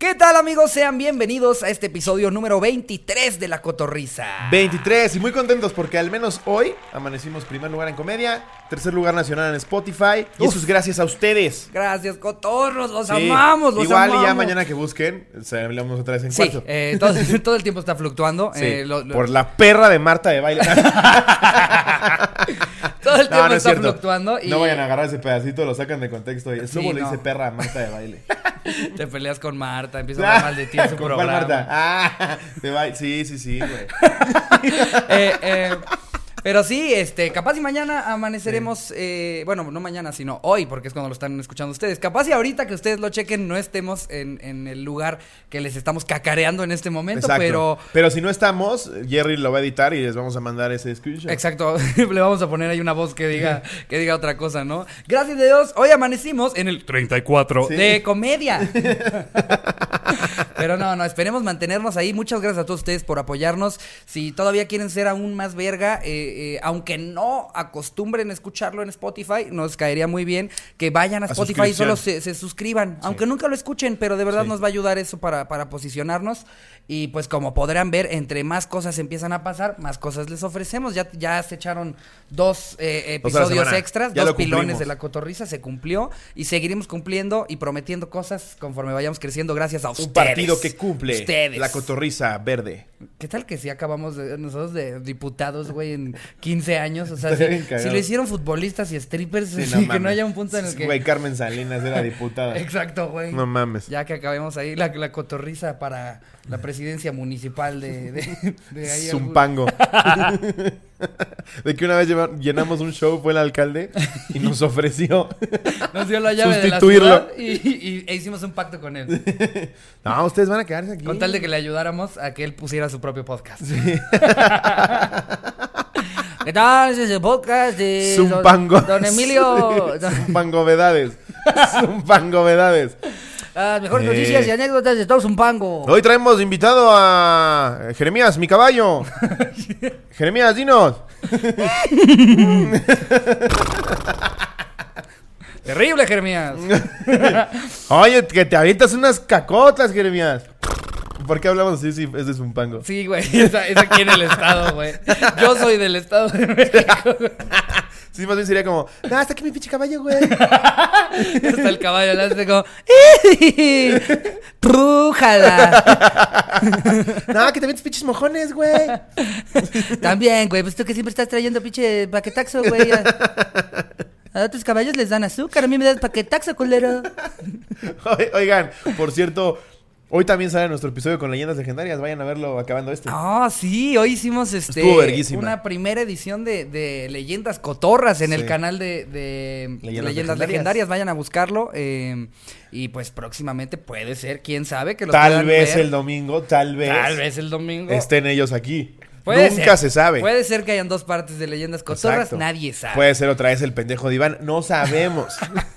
¿Qué tal amigos? Sean bienvenidos a este episodio número 23 de La Cotorrisa. 23 y muy contentos porque al menos hoy amanecimos primer lugar en comedia, tercer lugar nacional en Spotify y eso es gracias a ustedes. Gracias, cotorros, los Sí. amamos, los Igual amamos. y ya mañana que busquen, se hablamos otra vez en Sí, cuarto. eh, todo, todo el tiempo está fluctuando. Sí, eh, lo- lo- por la perra de Marta de baile. todo el tiempo no, no es está fluctuando. Y No vayan a agarrar ese pedacito, lo sacan de contexto. Y Sí, le dice perra a Marta de baile. te peleas con Marta, empieza a hablar mal de ti en su ¿Con programa. Marta? Ah, de baile. Sí, sí, sí, güey. Eh, eh, pero sí, este, capaz y mañana amaneceremos, eh, bueno, no mañana, sino hoy, porque es cuando lo están escuchando ustedes. Capaz y ahorita que ustedes lo chequen, no estemos en, en el lugar que les estamos cacareando en este momento, Exacto. pero... Pero si no estamos, Jerry lo va a editar y les vamos a mandar ese screenshot. Exacto, le vamos a poner ahí una voz que diga, que diga otra cosa, ¿no? Gracias a Dios, hoy amanecimos en el 34 Sí. de comedia. Pero no, no, esperemos mantenernos ahí. Muchas gracias a todos ustedes por apoyarnos. Si todavía quieren ser aún más verga, eh, eh, aunque no acostumbren a escucharlo en Spotify, nos caería muy bien que vayan a A Spotify y solo se, se suscriban. Aunque nunca lo escuchen, pero de verdad Sí. nos va a ayudar eso para, para posicionarnos. Y pues como podrán ver, entre más cosas empiezan a pasar, más cosas les ofrecemos. Ya, ya se echaron dos eh, episodios extras, Ya dos lo pilones de la cotorriza, se cumplió. Y seguiremos cumpliendo y prometiendo cosas conforme vayamos creciendo gracias a ustedes. Un partido que cumple Ustedes. la cotorriza verde. ¿Qué tal que si acabamos de, nosotros de diputados, güey, en 15 años? O sea, si, lo hicieron futbolistas y strippers, Sí, que no haya un punto en el que... Güey, Carmen Salinas era diputada. Exacto, güey. No mames. Ya que acabemos ahí la, la cotorriza para la presidencia municipal de, de, de ahí. Zumpango. de que una vez llenamos un show, fue el alcalde y nos ofreció. Nos dio la llave de la Sustituirlo. ciudad y, y- e hicimos un pacto con él. No, ustedes van a quedarse aquí. Con tal de que le ayudáramos a que él pusiera su propio podcast. ¿Qué tal? Ese es el podcast de don, Zumpango. don Emilio. Sí, Zumpangovedades. Zumpangovedades. Las mejores Eh. noticias y anécdotas de todo Zumpango. Hoy traemos invitado a Jeremías, mi caballo. Jeremías, dinos. Terrible, Jeremías. Oye, que te avientas unas cacotas, Jeremías. ¿Por qué hablamos así si es de Zumpango? Sí, güey. Esa aquí en el estado, güey. Yo soy del estado de México. Sí, más bien sería como, no, está aquí mi pinche caballo, güey. Hasta el caballo le hace como. ¡Trújala! No, que te avientas pinches mojones, güey. También, güey. Pues tú que siempre estás trayendo pinche paquetaxo, güey. A, otros caballos les dan azúcar. A mí me das paquetaxo, culero. Oi- Oigan, por cierto, hoy también sale nuestro episodio con leyendas legendarias. Vayan a verlo acabando este. Ah, sí, hoy hicimos este una primera edición de, de Leyendas Cotorras en el canal de, de Leyendas Leyendas, Legendarias. Legendarias. Vayan a buscarlo. eh, y pues próximamente puede ser, quién sabe, que lo tal vez ver. el domingo, tal vez, Tal vez el domingo. estén ellos aquí. Puede Nunca ser. se sabe. Puede ser que hayan dos partes de Leyendas Cotorras, Exacto. nadie sabe. Puede ser otra vez el pendejo de Iván, no sabemos.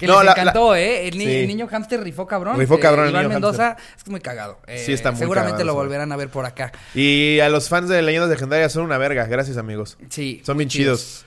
Que No, les la- encantó, ¿eh? El, ni- Sí. el niño hamster rifó cabrón. Rifó Eh, cabrón el Iván niño Mendoza es muy cagado. Eh, Sí, está muy Seguramente cagado, lo sí. volverán a ver por acá. y a los fans de leyendas legendarias son una verga, gracias amigos. Sí. Son bien chidos.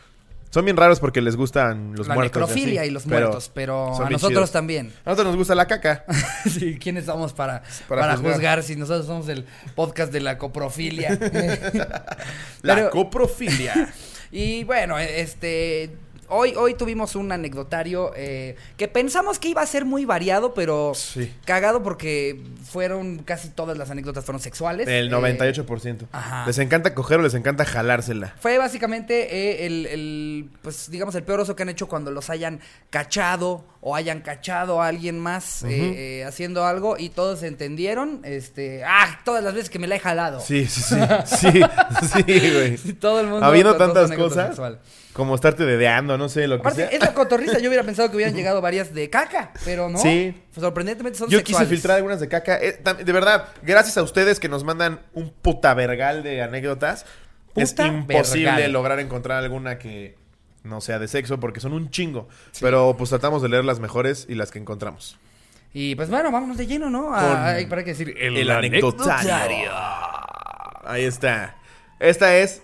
Son bien raros porque les gustan los la muertos. necrofilia así, y los pero muertos, pero a nosotros chidos. también. A nosotros nos gusta la caca. sí, ¿quiénes somos para, Para para, juzgar. juzgar. si nosotros somos el podcast de la coprofilia? La Pero- coprofilia. y bueno, este... Hoy, hoy tuvimos un anecdotario eh, que pensamos que iba a ser muy variado, pero Sí. cagado porque fueron casi todas las anécdotas fueron sexuales. El Eh, 98%. ajá. Les encanta coger o les encanta jalársela. Fue básicamente eh, el, el, pues digamos, el peor oso que han hecho cuando los hayan cachado o hayan cachado a alguien más eh, eh, haciendo algo y todos entendieron, este, ah, todas las veces que me la he jalado. Sí, sí, sí. Sí, sí, güey. Todo el mundo. Habiendo tantas cosas, sexual. como estarte dedeando, no sé, lo que Aparte, sea. es la cotorriza. Yo hubiera pensado que hubieran llegado varias de caca, pero no. Sí. Sorprendentemente son Yo sexuales. quise filtrar algunas de caca. Eh, de verdad, gracias a ustedes que nos mandan un puta vergal de anécdotas. es imposible vergal. lograr encontrar alguna que no sea de sexo porque son un chingo. Pero pues tratamos de leer las mejores y las que encontramos. Y pues bueno, vámonos de lleno, ¿no? A, ay, para qué decir. El, anecdotario. Ahí está. Esta es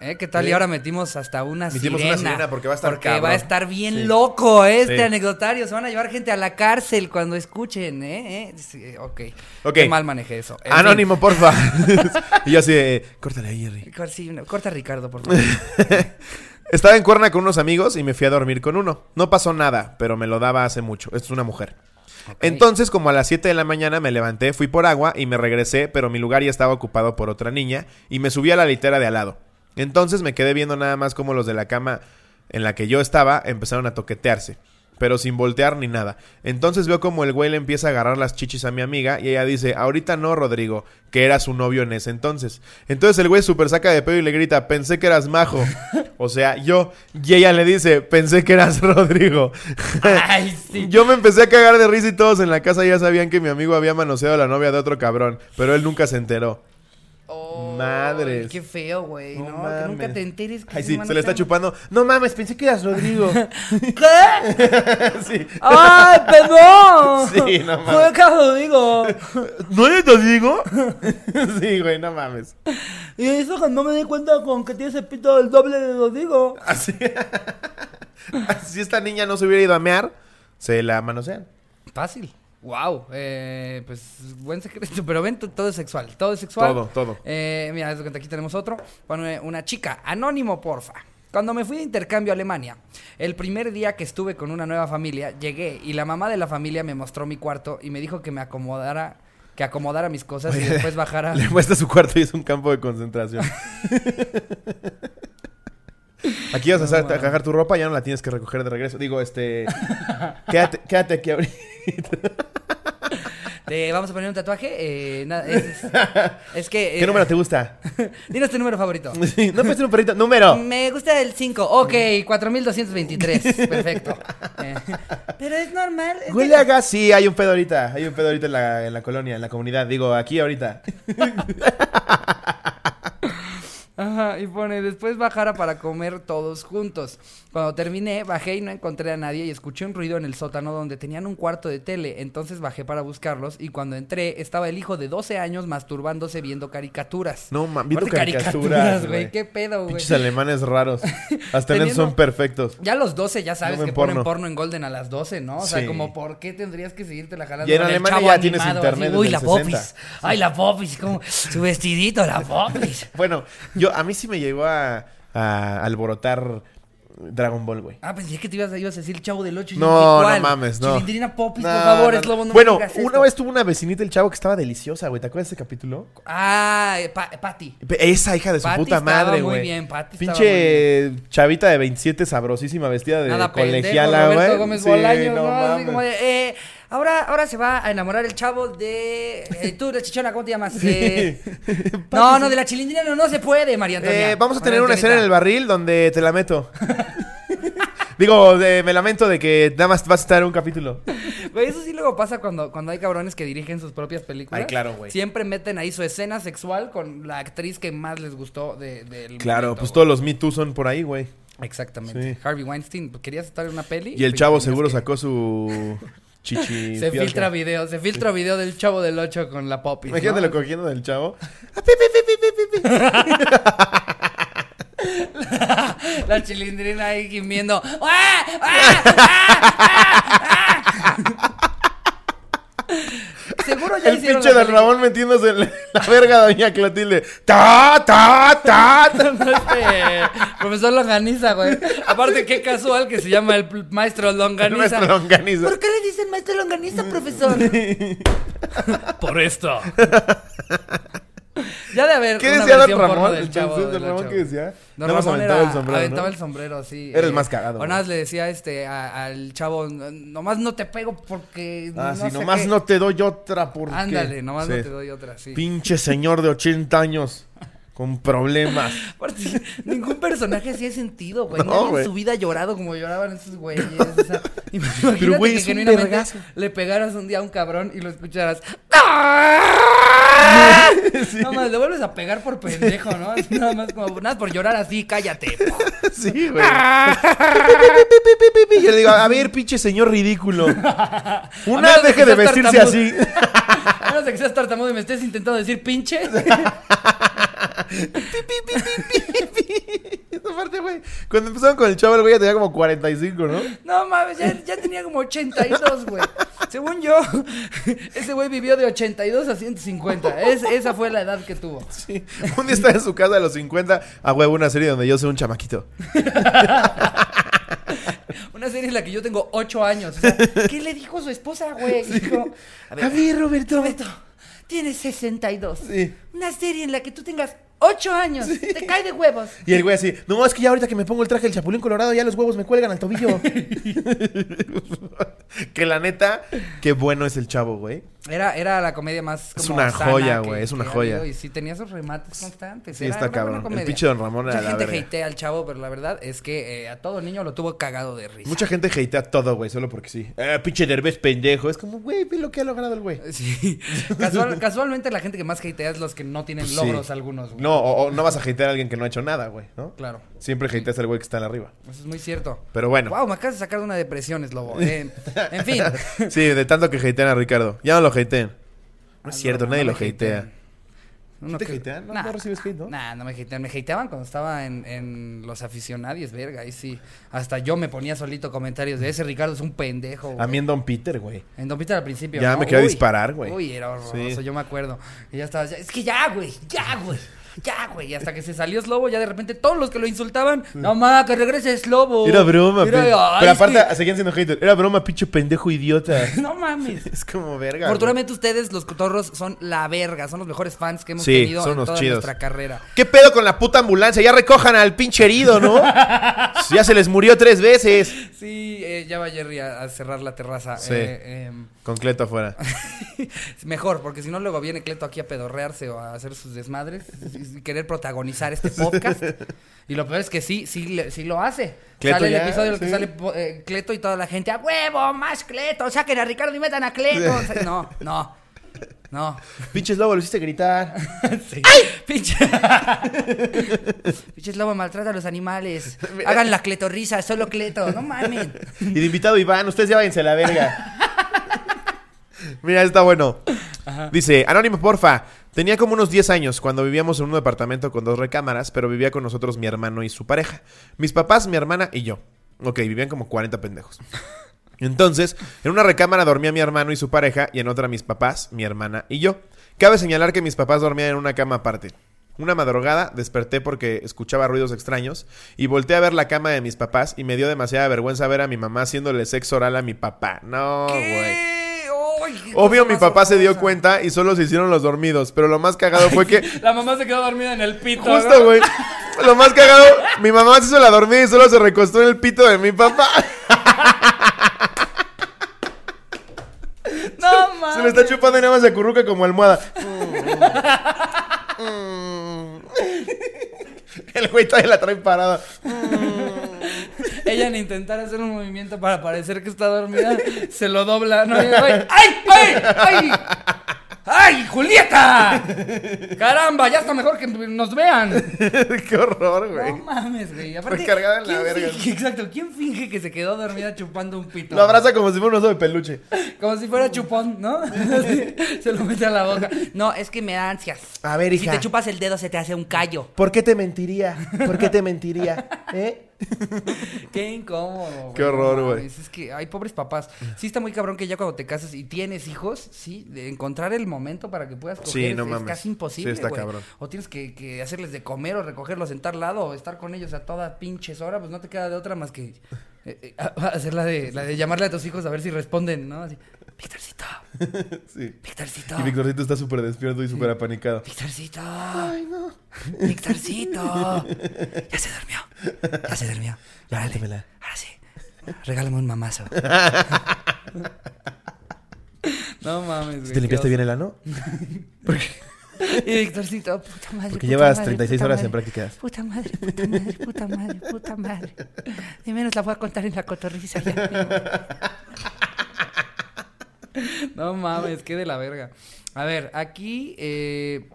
¿Eh? ¿Qué tal? Sí. Y ahora metimos hasta una Metimos sirena. una sirena porque va a estar Porque cabrón. va a estar bien Sí. loco ¿eh? este Sí. anecdotario. Se van a llevar gente a la cárcel cuando escuchen, ¿eh? ¿Eh? Ok. Ok. Qué mal manejé eso. En Anónimo, porfa. y yo así de, córtale ahí, Jerry. sí, no, corta a Ricardo, por favor. Estaba en Cuerna con unos amigos y me fui a dormir con uno. No pasó nada, pero me lo daba hace mucho. Esto es una mujer. Entonces, como a las 7 de la mañana me levanté, fui por agua y me regresé, pero mi lugar ya estaba ocupado por otra niña y me subí a la litera de al lado. Entonces me quedé viendo nada más como los de la cama en la que yo estaba empezaron a toquetearse, pero sin voltear ni nada. Entonces veo como el güey le empieza a agarrar las chichis a mi amiga y ella dice, ahorita no, Rodrigo, que era su novio en ese entonces. Entonces el güey súper saca de pedo y le grita, pensé que eras majo. o sea, yo. Y ella le dice, pensé que eras Rodrigo. Ay, sí. Yo me empecé a cagar de risa y todos en la casa ya sabían que mi amigo había manoseado a la novia de otro cabrón, pero él nunca se enteró. Madres. Qué feo, güey. No No, que mames. nunca te enteres que Ay, se sí, se le está chupando. No mames, pensé que eras Rodrigo. ¿Qué? sí. ¡Ay, perdón! Sí, no mames. Fue caso, digo. ¿No eres Rodrigo? sí, güey, no mames. Y eso que no me di cuenta con que tiene ese pito el doble de lo digo. Así. si esta niña no se hubiera ido a mear, se la manosean. Fácil. Wow, eh, pues buen secreto, pero ven, todo es sexual, todo es sexual. Todo, todo. Eh, mira, aquí tenemos otro. Bueno, una chica, anónimo, porfa. Cuando me fui de intercambio a Alemania, el primer día que estuve con una nueva familia, llegué y la mamá de la familia me mostró mi cuarto y me dijo que me acomodara, que acomodara mis cosas y después bajara. Le muestra su cuarto y es un campo de concentración. Aquí vas a hacer- a cagar tu ropa, ya no la tienes que recoger de regreso. Digo, este. quédate, quédate aquí ahorita. Te vamos a poner un tatuaje. eh, nada, es, es- es que. eh, ¿Qué número te gusta? Dinos tu número favorito. Sí, no puedes un perrito. ¡Número! Me gusta el 5. Ok, 4223. Perfecto. Eh, pero es normal. es Huele. Sí, hay un pedo ahorita. Hay un pedo ahorita en la, en la colonia, en la comunidad. Digo, aquí ahorita. Ajá, y pone, después bajara para comer todos juntos. Cuando terminé, bajé y no encontré a nadie y escuché un ruido en el sótano donde tenían un cuarto de tele. Entonces bajé para buscarlos y cuando entré estaba el hijo de 12 años masturbándose viendo caricaturas. No, ma, viendo caricaturas, güey. ¿Qué pedo, güey? Pinches alemanes raros. Hasta en eso son perfectos. Ya a los 12 ya sabes No que ponen porno. porno en Golden a las 12, ¿no? O sea, Sí. como, ¿por qué tendrías que seguirte la jalando Y en Alemania ya tienes animado, internet Uy, la popis. 60. Ay, la popis, como su vestidito, la popis. Bueno, yo a mí sí me llegó a, a alborotar Dragon Ball, güey. Ah, pensé que te ibas a, ibas a decir el chavo del 8. No, no mames, no. Chilindrina popis, No, por favor, no, es lobo, no me bueno, digas una esto. vez tuvo una vecinita el chavo que estaba deliciosa, güey. ¿Te acuerdas de ese capítulo? Ah, eh, Pa- Patty. Esa hija de su Patty puta madre, muy güey. bien, Patty Pinche chavita de 27 sabrosísima vestida de Nada colegiala, güey. Gómez Sí, Bolaños, no ¿no? Así mames. como de, eh, ahora, ahora se va a enamorar el chavo de... eh, tú, la chichona, ¿cómo te llamas? Eh, no, no, de la chilindrina no, no se puede, María Antonia. Eh, vamos a María tener una escena en el barril donde te la meto. Digo, de- me lamento de que nada más vas a estar un capítulo. Güey, eso sí luego pasa cuando, cuando hay cabrones que dirigen sus propias películas. Ay, claro, güey. Siempre meten ahí su escena sexual con la actriz que más les gustó de, del Claro, momento, pues todos los Me Too son por ahí, güey. Exactamente. Sí. Harvey Weinstein, ¿querías estar en una peli? Y el Pues chavo tenías seguro que- sacó su chichi. Se filtra video, se filtra video del chavo del 8 con la popis. ¿no? Imagínatelo cogiendo del chavo. La chilindrina ahí gimiendo. ¡Ah! ¡Ah! ¡Ah! Seguro ya El hicieron pinche película. Ramón metiéndose en la, verga a Doña Clotilde. ¡Ta, ta, ta! ta. Este, profesor Longaniza, güey. Aparte, qué casual que se llama el maestro Longaniza. Nuestro longaniza. ¿Por qué le dicen maestro Longaniza, profesor? Por esto. Ya de haber ¿Qué decía Don Ramón? del chavo del Ramón. ¿qué decía? Don más Ramón aventaba era- el sombrero, aventaba ¿no? el sombrero, sí. Era el eh, más cagado, O nada más le decía este a- al chavo, nomás no te pego porque. Ah, no sí, sé nomás qué". no te doy otra porque... Ándale, nomás Sí. no te doy otra, sí. Pinche señor de 80 años con problemas. Aparte, ningún personaje hacía sentido, güey. No, Nadie en su vida ha llorado como lloraban esos güeyes. O sea, imagínate güey, que genuinamente le pegaras un día a un cabrón y lo escucharas. No más, le vuelves a pegar por pendejo, ¿no? Así Nada más como, nada más por llorar así, cállate. Sí, güey. Y yo le digo, a ver, pinche señor ridículo. Una, deje de vestirse así. Menos de que seas tartamudo y me estés intentando decir pinche. Esa parte, güey. Cuando empezaron con el chavo, el güey ya tenía como 45, ¿no? No mames, ya, ya tenía como 82, güey. Según yo, ese güey vivió de 82 a 150. Es, esa fue la edad que tuvo. Sí. Un día estaba en su casa a los 50, a huevo, una serie donde yo soy un chamaquito. Una serie en la que yo tengo 8 años. O sea, ¿Qué le dijo su esposa, güey? Dijo, a ver, A ver, Roberto. Roberto, tienes 62. Sí. Una serie en la que tú tengas 8 años. Te cae de huevos. Y el güey así, no, es que ya ahorita que me pongo el traje del chapulín colorado, ya los huevos me cuelgan al tobillo. que la neta, qué bueno es el chavo, güey. Era, era la comedia más Es como una sana joya, güey, es una joya. habido, Y sí, tenía esos remates constantes. Sí, era está una cabrón. El pinche Don Ramón era Mucha la gente verga. hatea al chavo, pero la verdad es que eh, a todo niño lo tuvo cagado de risa. Mucha gente hatea todo, güey, solo porque sí. Eh, pinche Derbez pendejo. Es como, güey, ve lo que ha logrado el güey. Sí. Casual- casualmente la gente que más hatea es los que no tienen logros algunos, güey. No, o, o no vas a hatear a alguien que no ha hecho nada, güey, ¿no? Claro. Siempre hateas al güey que está en arriba. Eso es muy cierto. Pero bueno. Wow, me acabas de sacar de una depresión, Slobo. Eh, en fin. Sí, de tanto que hatean a Ricardo. Ya no lo hateen. No es Ah, cierto, no, nadie no lo hatea. hatean. Uno ¿Te que- hatean? ¿No- Nah, no recibes hate, no? Nah, no me hatean. Me hateaban cuando estaba en, en los aficionados, verga. Ahí sí. Hasta yo me ponía solito comentarios de ese Ricardo es un pendejo. A güey. mí en Don Peter, güey. En Don Peter al principio. Ya ¿no? me quería disparar, güey. Uy, era horroroso, Sí. yo me acuerdo. Y ya estaba, ya- es que ya, güey, ya, güey. Ya, güey. Hasta que se salió Slobo, ya de repente todos los que lo insultaban, no ma, que regrese Slobo. Era broma, Era- pe- ay, Pero es aparte, que- seguían siendo haters. Era broma, pinche pendejo idiota. No mames. es como verga. güey. Afortunadamente ustedes, los cotorros, son la verga, son los mejores fans que hemos Sí, tenido son en los toda chidos. nuestra carrera. ¿Qué pedo con la puta ambulancia? Ya recojan al pinche herido, ¿no? ya se les murió tres veces. Sí, eh, ya va Jerry a, a cerrar la terraza. Sí. Eh, em, Con Cleto afuera. mejor, porque si no luego viene Cleto aquí a pedorrearse o a hacer sus desmadres y, querer protagonizar este podcast. Y lo peor es que sí, sí, sí lo hace. Cleto sale el episodio en el que sale eh, Cleto y toda la gente, ¡a huevo! ¡Más Cleto! ¡Saquen a Ricardo y metan a Cleto! O sea, no, no, no. Pinches lobo, lo hiciste gritar. Sí. Pinche. Pinches lobo maltrata a los animales. Hagan la cletorrisa, solo Cleto. No mames. Y de invitado Iván, ustedes ya váyanse a la verga. Mira, está bueno. Dice, Anónimo, porfa. Tenía como unos 10 años cuando vivíamos en un departamento con dos recámaras, pero vivía con nosotros mi hermano y su pareja. Mis papás, mi hermana y yo. Ok, vivían como 40 pendejos. Entonces, en una recámara dormía mi hermano y su pareja y en otra mis papás, mi hermana y yo. Cabe señalar que mis papás dormían en una cama aparte. Una madrugada desperté porque escuchaba ruidos extraños y volteé a ver la cama de mis papás y me dio demasiada vergüenza ver a mi mamá haciéndole sexo oral a mi papá. No, güey. Obvio mi papá se dio cuenta y solo se hicieron los dormidos, pero lo más cagado fue que La mamá se quedó dormida en el pito. justo, ¿no? güey, lo más cagado, mi mamá se hizo la dormida y solo se recostó en el pito de mi papá. No mames. Se lo está chupando y nada más se acurruca como almohada. El güey todavía la trae parada. Ella en intentar hacer un movimiento para parecer que está dormida, se lo dobla. ¿no? Y, ¡Ay! ¡Ay! ¡Ay! ¡Ay! ¡Julieta! ¡Caramba! Ya está mejor que nos vean. Qué horror, No güey. mames, güey. Aparte, Recargada en la ¿quién verga. finge- exacto. ¿Quién finge que se quedó dormida chupando un pito? Lo abraza como si fuera un oso de peluche. Como si fuera chupón, ¿no? Se lo mete a la boca. No, es que me da ansias. A ver, Si hija. te chupas el dedo se te hace un callo. ¿Por qué te mentiría? ¿Por qué te mentiría? ¿Eh? Qué incómodo. güey. Qué horror, güey. Es que hay pobres papás. Sí está muy cabrón que ya cuando te casas y tienes hijos, sí, de encontrar el momento para que puedas coger Sí, es, no es mames. casi imposible, Sí, está güey. cabrón. O tienes que, que hacerles de comer o recogerlos en tal lado o estar con ellos a toda pinches hora, pues no te queda de otra más que eh, eh, hacer la de, la de llamarle a tus hijos a ver si responden, ¿no? Así, Victorcito, Sí. Victorcito. Y Victorcito está súper despierto y súper apanicado. Victorcito. Ay, no. Victorcito. Ya se durmió. Ya se durmió. Ahora sí. Regálame un mamazo. no mames, güey. ¿Te limpiaste bien el ano? Y Victorcito, puta madre. Porque puta llevas madre, 36 puta horas madre. en prácticas. Puta madre, puta madre, puta madre, puta madre. De menos la voy a contar en la cotorriza ya. No mames, qué de la verga. A ver, aquí, eh,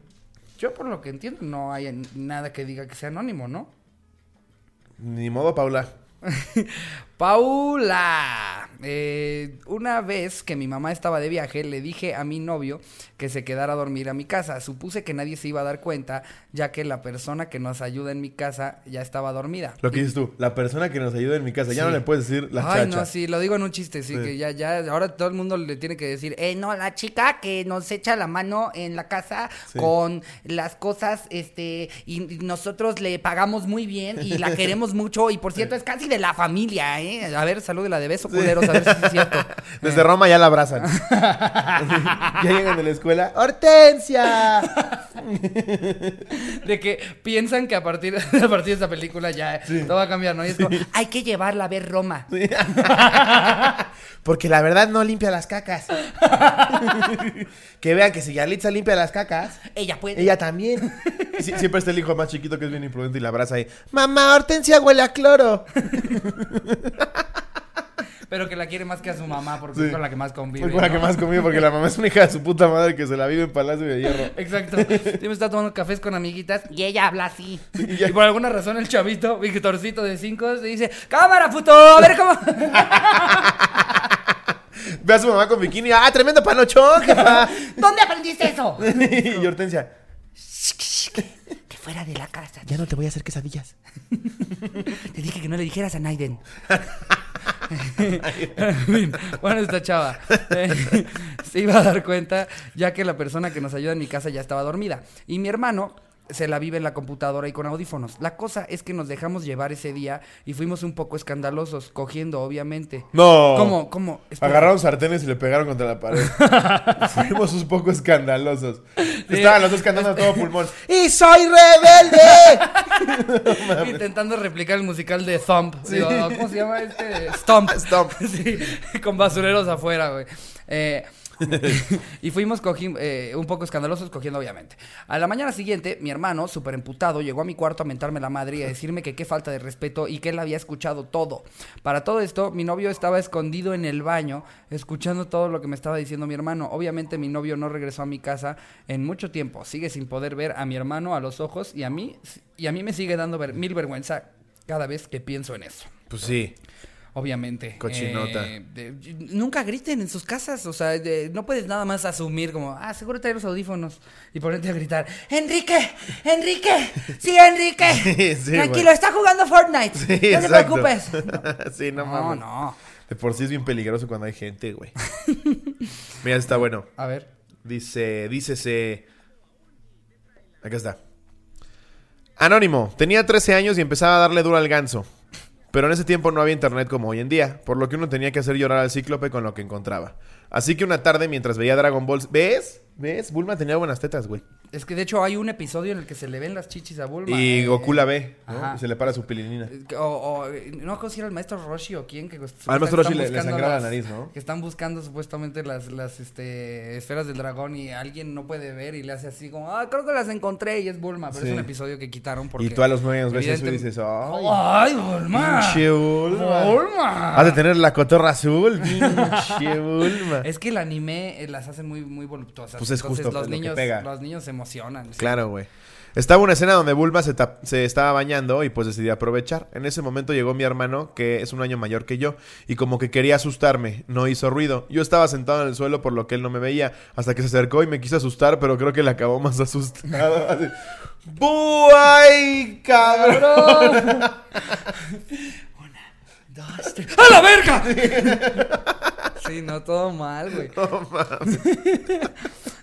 yo por lo que entiendo, no hay nada que diga que sea anónimo, ¿no? Ni modo, Paula. Paula. Eh, una vez que mi mamá estaba de viaje, le dije a mi novio que se quedara a dormir a mi casa. Supuse que nadie se iba a dar cuenta, ya que la persona que nos ayuda en mi casa ya estaba dormida. Lo que dices tú, la persona que nos ayuda en mi casa, ya no le puedes decir la Ay, chacha. no, sí, lo digo en un chiste, sí, Sí. que ya, ya, ahora todo el mundo le tiene que decir, eh, no, la chica que nos echa la mano en la casa Sí. con las cosas, este, y y nosotros le pagamos muy bien y la queremos mucho, y por cierto, es casi de la familia, eh. A ver, salúdela de beso, culeros, a ver si es cierto. Desde Roma ya la abrazan. ya llegan de la escuela. ¡Hortensia! De que piensan que a partir, a partir de esta película ya todo va a cambiar, ¿no? Y es como, hay que llevarla a ver Roma. Porque la verdad no limpia las cacas. que vean que si Yalitza limpia las cacas, Ella puede. ella también. Siempre está el hijo más chiquito que es bien imprudente y la abraza ahí. Mamá, Hortensia huele a cloro. Pero que la quiere más que a su mamá, porque Sí. es con la que más convive. Con la ¿no? que más comió porque la mamá es una hija de su puta madre que se la vive en Palacio de Hierro. Exacto. Siempre está tomando cafés con amiguitas y ella habla así. Y ya- Y por alguna razón el chavito, Victorcito de 5, se dice, cámara, puto, a ver cómo... Ve a su mamá con bikini. ¡Ah, tremendo panochón! ¿Dónde aprendiste eso? y Hortensia. Que fuera de la casa. Ya no te voy a hacer quesadillas. Te dije que no le dijeras a Naiden. En fin, bueno, esta chava eh, se iba a dar cuenta ya que la persona que nos ayuda en mi casa ya estaba dormida. Y mi hermano se la vive en la computadora y con audífonos. La cosa es que nos dejamos llevar ese día y fuimos un poco escandalosos, cogiendo obviamente. No. ¿Cómo? ¿Cómo? Espera. Agarraron sartenes y le pegaron contra la pared. Fuimos un poco escandalosos. Estaban los dos cantando a todo pulmón. ¡Y soy rebelde! Intentando replicar el musical de Thump. Digo, ¿Cómo se llama este? Stomp. Stomp. Sí, con basureros afuera, güey. Eh, y fuimos eh, un poco escandalosos cogiendo, obviamente. A la mañana siguiente, mi hermano, súper emputado, llegó a mi cuarto a mentarme la madre y a decirme que qué falta de respeto y que él había escuchado todo. Para todo esto, mi novio estaba escondido en el baño, escuchando todo lo que me estaba diciendo mi hermano. Obviamente, mi novio no regresó a mi casa en mucho tiempo. Sigue sin poder ver a mi hermano a los ojos y a mí, y a mí me sigue dando ver- mil vergüenza cada vez que pienso en eso. Pues sí. Obviamente. Cochinota. Eh, de- nunca griten en sus casas. O sea, de- no puedes nada más asumir como, ah, seguro trae los audífonos. Y ponerte a gritar, ¡Enrique! ¡Enrique! ¡Sí, Enrique! Sí, Tranquilo, güey. está jugando Fortnite. Sí, no te exacto. preocupes. sí, no, No, mames. no. De por sí es bien peligroso cuando hay gente, güey. Mira, está bueno. A ver. Dice, dícese. Acá está. Anónimo, tenía 13 años y empezaba a darle duro al ganso. Pero en ese tiempo no había internet como hoy en día, por lo que uno tenía que hacer llorar al cíclope con lo que encontraba. Así que una tarde, mientras veía Dragon Ball... ¿Ves? ¿Ves? Bulma tenía buenas tetas, güey. Es que de hecho hay un episodio en el que se le ven las chichis a Bulma. Y eh, Goku la ve. Y se le para su pilinina. O, o, no sé si era el maestro Roshi o quién que Al maestro están Roshi le- le la nariz, ¿no? Que están buscando supuestamente las, las este, esferas del dragón y alguien no puede ver y le hace así como, ah, creo que las encontré y es Bulma, pero Sí. es un episodio que quitaron porque Y tú a los nueve eso y dices, ¡ay! ¡Ay, Bulma! ¡Pinche Bulma! ¡Bulma! Has de tener la cotorra azul, pinche Bulma. Es que el anime eh, las hace muy, muy voluptuosas. Pues es Entonces, justo los lo que niños, pega. los niños se emocionan. sí. Claro, güey. Estaba una escena donde Bulma se, estaba bañando y pues decidí aprovechar. En ese momento llegó mi hermano, que es un año mayor que yo, y como que quería asustarme, no hizo ruido. Yo estaba sentado en el suelo por lo que él no me veía, hasta que se acercó y me quiso asustar, pero creo que le acabó más asustado. Así, ¡Buay, cabrón! Dos, tres. ¡A la verga! Sí, no, todo mal, güey.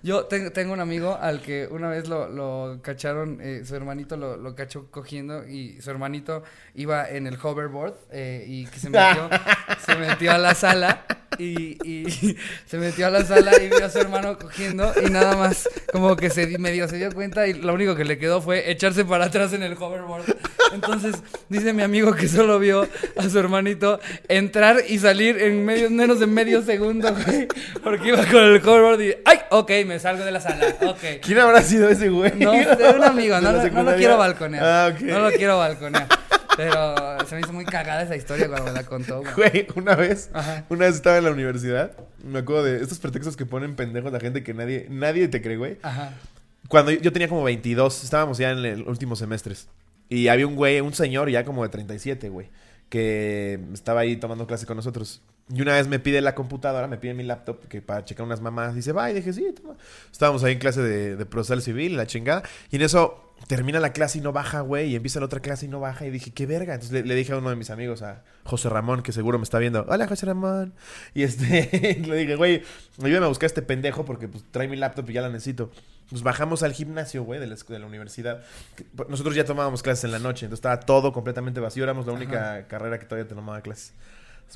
Yo ten- tengo un amigo al que una vez lo, lo cacharon, eh, su hermanito lo, lo cachó cogiendo y su hermanito iba en el hoverboard eh, y que se metió, se metió a la sala y, y se metió a la sala y vio a su hermano cogiendo y nada más como que se di- medio se dio cuenta y lo único que le quedó fue echarse para atrás en el hoverboard. Entonces dice mi amigo que solo vio a su hermanito entrar y salir en medio, menos de medio segundo, güey, porque iba con el hoverboard y ¡ay! Ok, me salgo de la sala, ok. ¿Quién habrá sido ese güey? No un amigo, ¿De no, lo- no lo quiero balconear. Ah. No lo quiero balconear. Pero se me hizo muy cagada esa historia cuando me la contó, güey. Güey, una vez, Ajá. una vez estaba en la universidad, me acuerdo de estos pretextos que ponen pendejos la gente que nadie, nadie te cree, güey. Ajá. Cuando yo, yo tenía como 22, estábamos ya en el últimos semestres. Y había un güey, un señor ya como de 37, güey, que estaba ahí tomando clase con nosotros. Y una vez me pide la computadora, me pide mi laptop que para checar unas mamás. Dice, va, y dije, sí, toma. Estábamos ahí en clase de, de procesal civil, la chingada. Y en eso termina la clase y no baja, güey. Y empieza la otra clase y no baja. Y dije, qué verga. Entonces le, le dije a uno de mis amigos, a José Ramón, que seguro me está viendo. Hola, José Ramón. Y este, le dije, güey, ayúdame a buscar a este pendejo porque pues trae mi laptop y ya la necesito. Nos bajamos al gimnasio, güey, de la, de la universidad. Nosotros ya tomábamos clases en la noche, entonces estaba todo completamente vacío. Éramos la única carrera que todavía tomaba clases.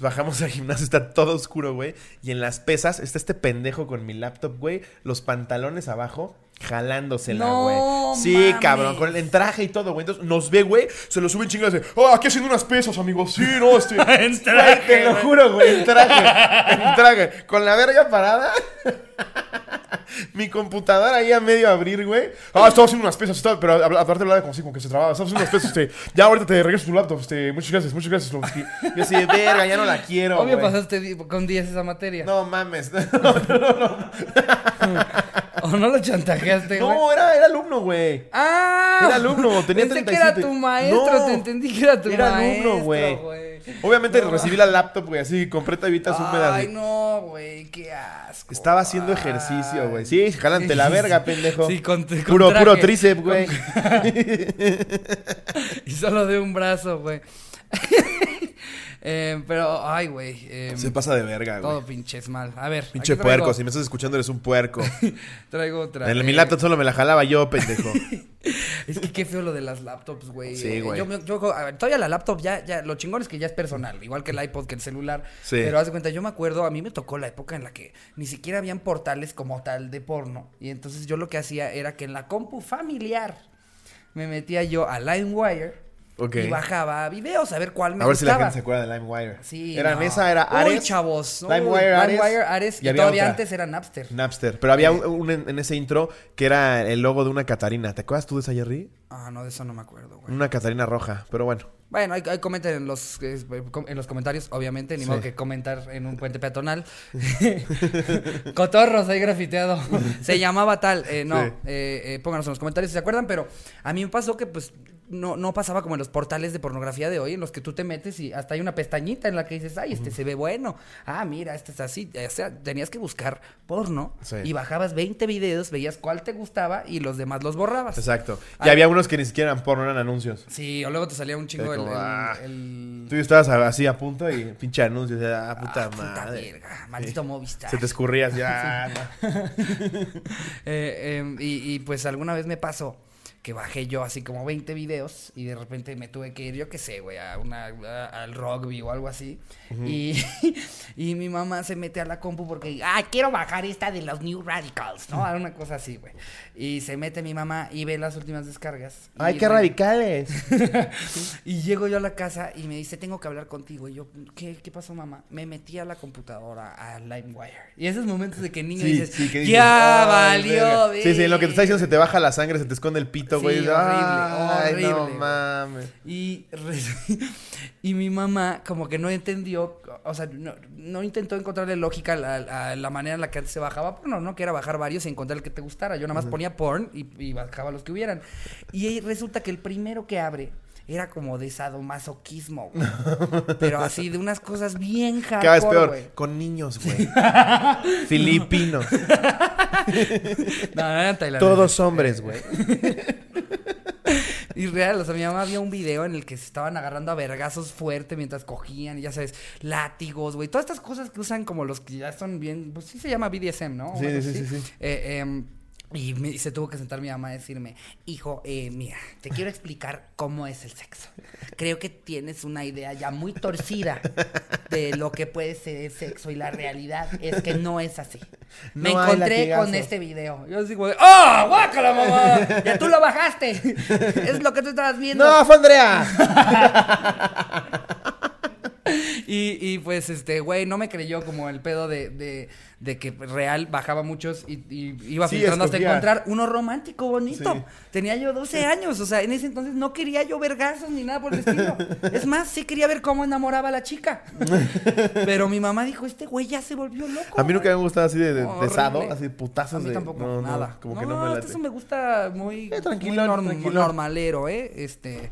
Bajamos al gimnasio, está todo oscuro, güey. Y en las pesas está este pendejo con mi laptop, güey. Los pantalones abajo, jalándosela, No güey. sí, mames. cabrón, con el en traje y todo, güey. Entonces nos ve, güey, se lo suben chingadas de, oh, aquí haciendo unas pesas, amigos. Sí, no, este. En traje, te lo juro, güey, en traje. En traje. Con la verga parada. Mi computadora ahí a medio abrir, güey. Ah, estaba haciendo unas pesas, estaba- pero aparte hablaba como así, como que se trababa. Estaba haciendo unas pesas, este. Ya ahorita te regreso tu laptop, este. Muchas gracias, muchas gracias, Lomsky. Yo así, de verga, ya no la quiero. Obvio güey. pasaste con 10 esa materia. No mames. ¿O no lo chantajeaste, güey? No, era, era alumno, güey. ¡Ah! Era alumno, tenía Pensé 37. que era tu maestro, No. te entendí que era tu Era maestro, alumno, güey. Obviamente No. recibí la laptop, güey, así, compré tabitas húmedas. Ay, güey. no, güey, qué asco. Estaba haciendo ejercicio, güey. Sí, jálante la verga, pendejo. Sí, con, con Puro, traje. puro tríceps, güey. Y solo de un brazo, güey. Eh, pero, ay, güey. eh, Se pasa de verga, güey. todo pinches mal. A ver. Pinche traigo- puerco, si me estás escuchando eres un puerco. Traigo otra. En eh, mi laptop solo me la jalaba yo, pendejo. Es que qué feo lo de las laptops, güey. Sí, Eh, güey. Yo, yo- todavía la laptop ya, ya, lo chingón es que ya es personal, igual que el iPod, que el celular. Sí. Pero haz de cuenta, yo me acuerdo, a mí me tocó la época en la que ni siquiera habían portales como tal de porno. Y entonces yo lo que hacía era que en la compu familiar me metía yo a LimeWire Y bajaba videos a ver cuál me A ver si la gente se acuerda de LimeWire. Sí, Era no. Mesa, era Ares. Uy, chavos. LimeWire, Ares. LimeWire, Ares. Y, y todavía otra. antes era Napster. Napster. Pero había un, un en, ese intro que era el logo de una Catarina. ¿Te acuerdas tú de esa, Jerry? Ah, no, de eso no me acuerdo, güey. Una Catarina roja. Pero bueno. Bueno, hay, hay comenten en los, eh, en los comentarios, obviamente, ni Sí. modo que comentar en un puente peatonal. Cotorros ahí grafiteado. Se llamaba tal. Eh, no, Sí. eh, eh, pónganos en los comentarios si se acuerdan, pero a mí me pasó que pues no, no pasaba como en los portales de pornografía de hoy, en los que tú te metes y hasta hay una pestañita en la que dices, ay, este se ve bueno. Ah, mira, este es así. O sea, tenías que buscar porno Sí. y bajabas 20 videos, veías cuál te gustaba y los demás los borrabas. Exacto. Y Ah. había unos que ni siquiera eran porno, eran anuncios. Sí, o luego te salía un chingo Sí, el, como, el- ah. el- Tú estabas así a punto y pinche anuncio. Ah, puta Ah, puta madre. verga, maldito Movistar. Se te escurría así. ah, no. Eh, em, y, y, pues alguna vez me pasó que bajé yo así como 20 videos y de repente me tuve que ir, yo qué sé, güey, a una, a- al rugby o algo así. y, y mi mamá se mete a la compu porque, ah, quiero bajar esta de los New Radicals, ¿no? Una cosa así, güey. Y se mete mi mamá y ve las últimas descargas. Ay, qué radicales. y llego yo a la casa y me dice, tengo que hablar contigo. Y yo, ¿qué, qué pasó, mamá? Me metí a la computadora, a LimeWire. Y esos momentos de que el niño Sí, dices, sí, que dices, ya "Ay, valió, verga". Sí, sí, en lo que te está diciendo se verga". te baja la sangre, se te esconde el pito, Sí, güey. horrible, Ay, no horrible, güey. mames. Y, mi mamá como que no entendió, o sea, no, no intentó encontrarle lógica a la, a la manera en la que antes se bajaba porno, ¿no? Que era bajar varios y encontrar el que te gustara. Yo nada más ponía porn y, y bajaba los que hubieran. Y ahí resulta que el primero que abre era como de sadomasoquismo, güey. Pero así, de unas cosas bien hardcore, Cada vez peor. güey. Con niños, güey. Filipinos. No, no eran tailandeses. Todos hombres, güey. Y real, o sea, mi mamá había un video en el que se estaban agarrando a vergazos fuerte mientras cogían, y ya sabes, látigos, güey, todas estas cosas que usan como los que ya son bien, pues sí se llama BDSM, ¿no? Sí, sí, sí, sí. Eh, em, y me- y se tuvo que sentar mi mamá a decirme, hijo, eh, mira, te quiero explicar cómo es el sexo. Creo que tienes una idea ya muy torcida de lo que puede ser el sexo y la realidad es que no es así. Me No encontré con este video. Yo como, de, ¡ah, guácala, mamá! Ya tú lo bajaste. es lo que tú estabas viendo. ¡No, fue Andrea! Y, y pues, este, güey, no me creyó como el pedo de, de, de que real bajaba muchos y, y iba Sí, filtrando hasta encontrar uno romántico, bonito. Sí. Tenía yo 12 años, o sea, en ese entonces no quería yo ver gasos ni nada por el estilo. Es más, sí quería ver cómo enamoraba a la chica. Pero mi mamá dijo, este güey ya se volvió loco. A mí nunca me güey". gustado así de, de, de sado, así A putazos mí de. tampoco, no, no, nada. como que no me late. eso me gusta muy, Eh, tranquilón, muy, norm- tranquilón. normalero, ¿eh? Este.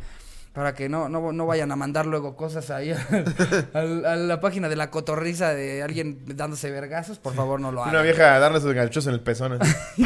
Para que no, no, no vayan a mandar luego cosas ahí a, a- a la página de la cotorriza de alguien dándose vergazos. Por favor, no lo hagan. Una vieja darle sus ganchos en el pezón. así.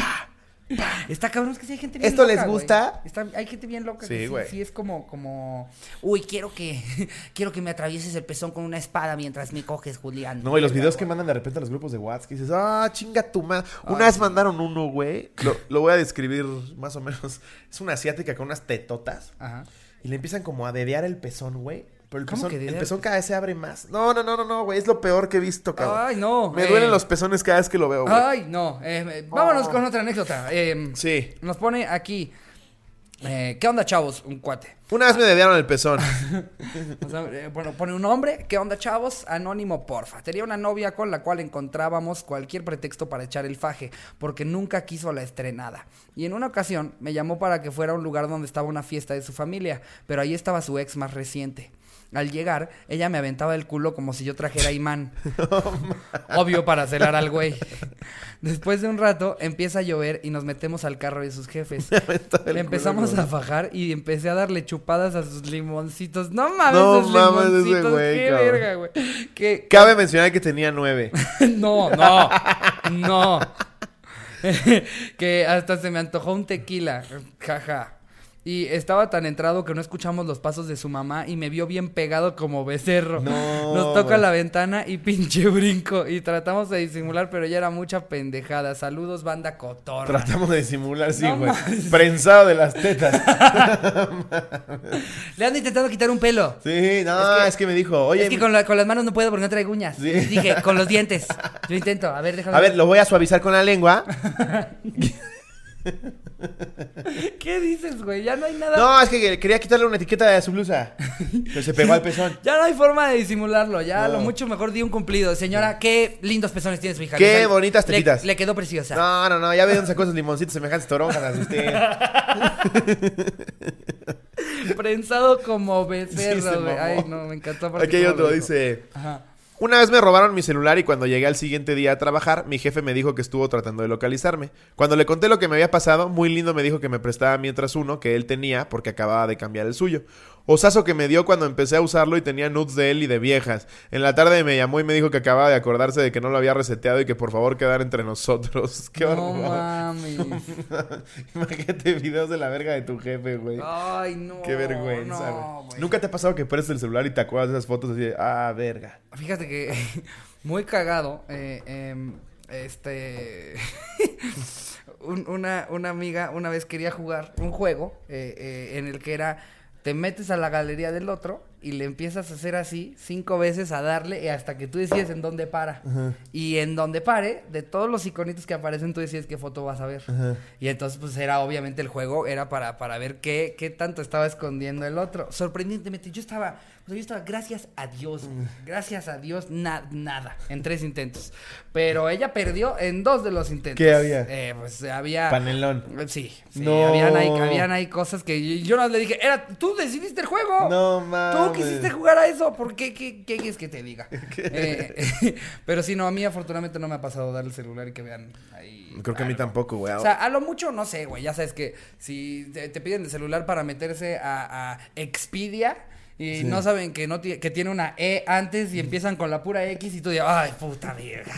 Está cabrón, es que sí hay gente bien ¿Esto loca, les güey. gusta? Está- hay gente bien loca Sí, güey. sí es como, como... Uy, quiero que, quiero que me atravieses el pezón con una espada mientras me coges, Julián. No, y los videos que mandan de repente a los grupos de WhatsApp que dices, ah, chinga tu madre. Una Ay, vez sí. mandaron uno, güey. Lo, lo voy a describir más o menos. Es una asiática con unas tetotas. Ajá. Y le empiezan como a dedear el pezón, güey. Pero el ¿Cómo pezón, el pezón cada vez se abre más. No, no, no, no, no, güey. Es lo peor que he visto, cabrón. Ay, no. Me eh, duelen los pezones cada vez que lo veo, güey. Ay, no. eh, eh, vámonos con otra anécdota. Eh, Sí. Nos pone aquí... eh, ¿Qué onda, chavos? Un cuate. Una vez me dedearon el pezón. O sea, eh, bueno, pone un nombre. ¿Qué onda, chavos? Anónimo, porfa. Tenía una novia con la cual encontrábamos cualquier pretexto para echar el faje, porque nunca quiso la estrenada. Y en una ocasión me llamó para que fuera a un lugar donde estaba una fiesta de su familia, pero ahí estaba su ex más reciente. Al llegar, ella me aventaba el culo como si yo trajera imán. Obvio para celar al güey. Después de un rato, empieza a llover y nos metemos al carro de sus jefes. Le empezamos a fajar y empecé a darle chupadas a sus limoncitos. No mames, No sus mames, ese limoncitos. güey, qué cabrón. verga, güey. Que, Cabe mencionar que tenía nueve. no, no, no. que hasta se me antojó un tequila. Jaja. Y estaba tan entrado que no escuchamos los pasos de su mamá y me vio bien pegado como becerro. No, Nos toca güey. la ventana y pinche brinco. Y tratamos de disimular, pero ya era mucha pendejada. Saludos, banda cotorra. Tratamos de disimular, sí, güey. Prensado de las tetas. Le ando intentando quitar un pelo. Sí, no, es que, me dijo, oye, es que con, la- con las manos no puedo porque no traigo uñas. Sí. Dije, con los dientes. Yo intento. A ver, déjame. a ver, lo voy a suavizar con la lengua. ¿Qué dices, güey? Ya no hay nada. No, es que quería quitarle una etiqueta de su blusa. Pero se pegó al pezón. Ya no hay forma de disimularlo. Ya No. lo mucho mejor di un cumplido. Señora, qué lindos pezones tiene su hija. Qué bonitas le- tetitas. Le, quedó preciosa. No, no, no, ya ve dónde sacó esos limoncitos semejantes toronjas, asisté. Prensado como becerro, Sí, güey. Ay, no, me encantó. Aquí hay otro, dice... Ajá. Una vez me robaron mi celular y cuando llegué al siguiente día a trabajar, mi jefe me dijo que estuvo tratando de localizarme. Cuando le conté lo que me había pasado, muy lindo me dijo que me prestaba mientras uno que él tenía porque acababa de cambiar el suyo. Osazo que me dio cuando empecé a usarlo y tenía nudes de él y de viejas. En la tarde me llamó y me dijo que acababa de acordarse de que no lo había reseteado y que por favor quedara entre nosotros. Qué no mames. Imagínate videos de la verga de tu jefe, güey. Ay, no. Qué vergüenza, no, güey. güey. ¿Nunca te ha pasado que prestes el celular y te acuerdas de esas fotos así de, ah, verga? Fíjate que muy cagado. eh, em, este. un- una, una amiga una vez quería jugar un juego eh, eh, en el que era. Te metes a la galería del otro y le empiezas a hacer así cinco veces a darle y hasta que tú decides en dónde para. Y en donde pare, de todos los iconitos que aparecen, tú decides qué foto vas a ver. Y entonces, pues era obviamente el juego, era para, para ver qué, qué tanto estaba escondiendo el otro. Sorprendentemente, yo estaba, o sea, yo estaba, gracias a Dios, güey, gracias a Dios, na- nada, en tres intentos. Pero ella perdió en dos de los intentos. ¿Qué había? Eh, pues había. Panelón. Sí, sí, No. habían, ahí, habían ahí cosas que yo, no le dije, era, tú decidiste el juego. No mames. Tú quisiste jugar a eso, ¿por qué? ¿Qué, qué quieres que te diga? Eh, pero sí, no, a mí afortunadamente no me ha pasado dar el celular y que vean ahí. Creo que a mí tampoco, güey. O sea, a lo mucho, no sé, güey. Ya sabes que si te, te piden el celular para meterse a, a Expedia y no saben que no que tiene una E antes y empiezan con la pura X y tú dices, ay, puta verga.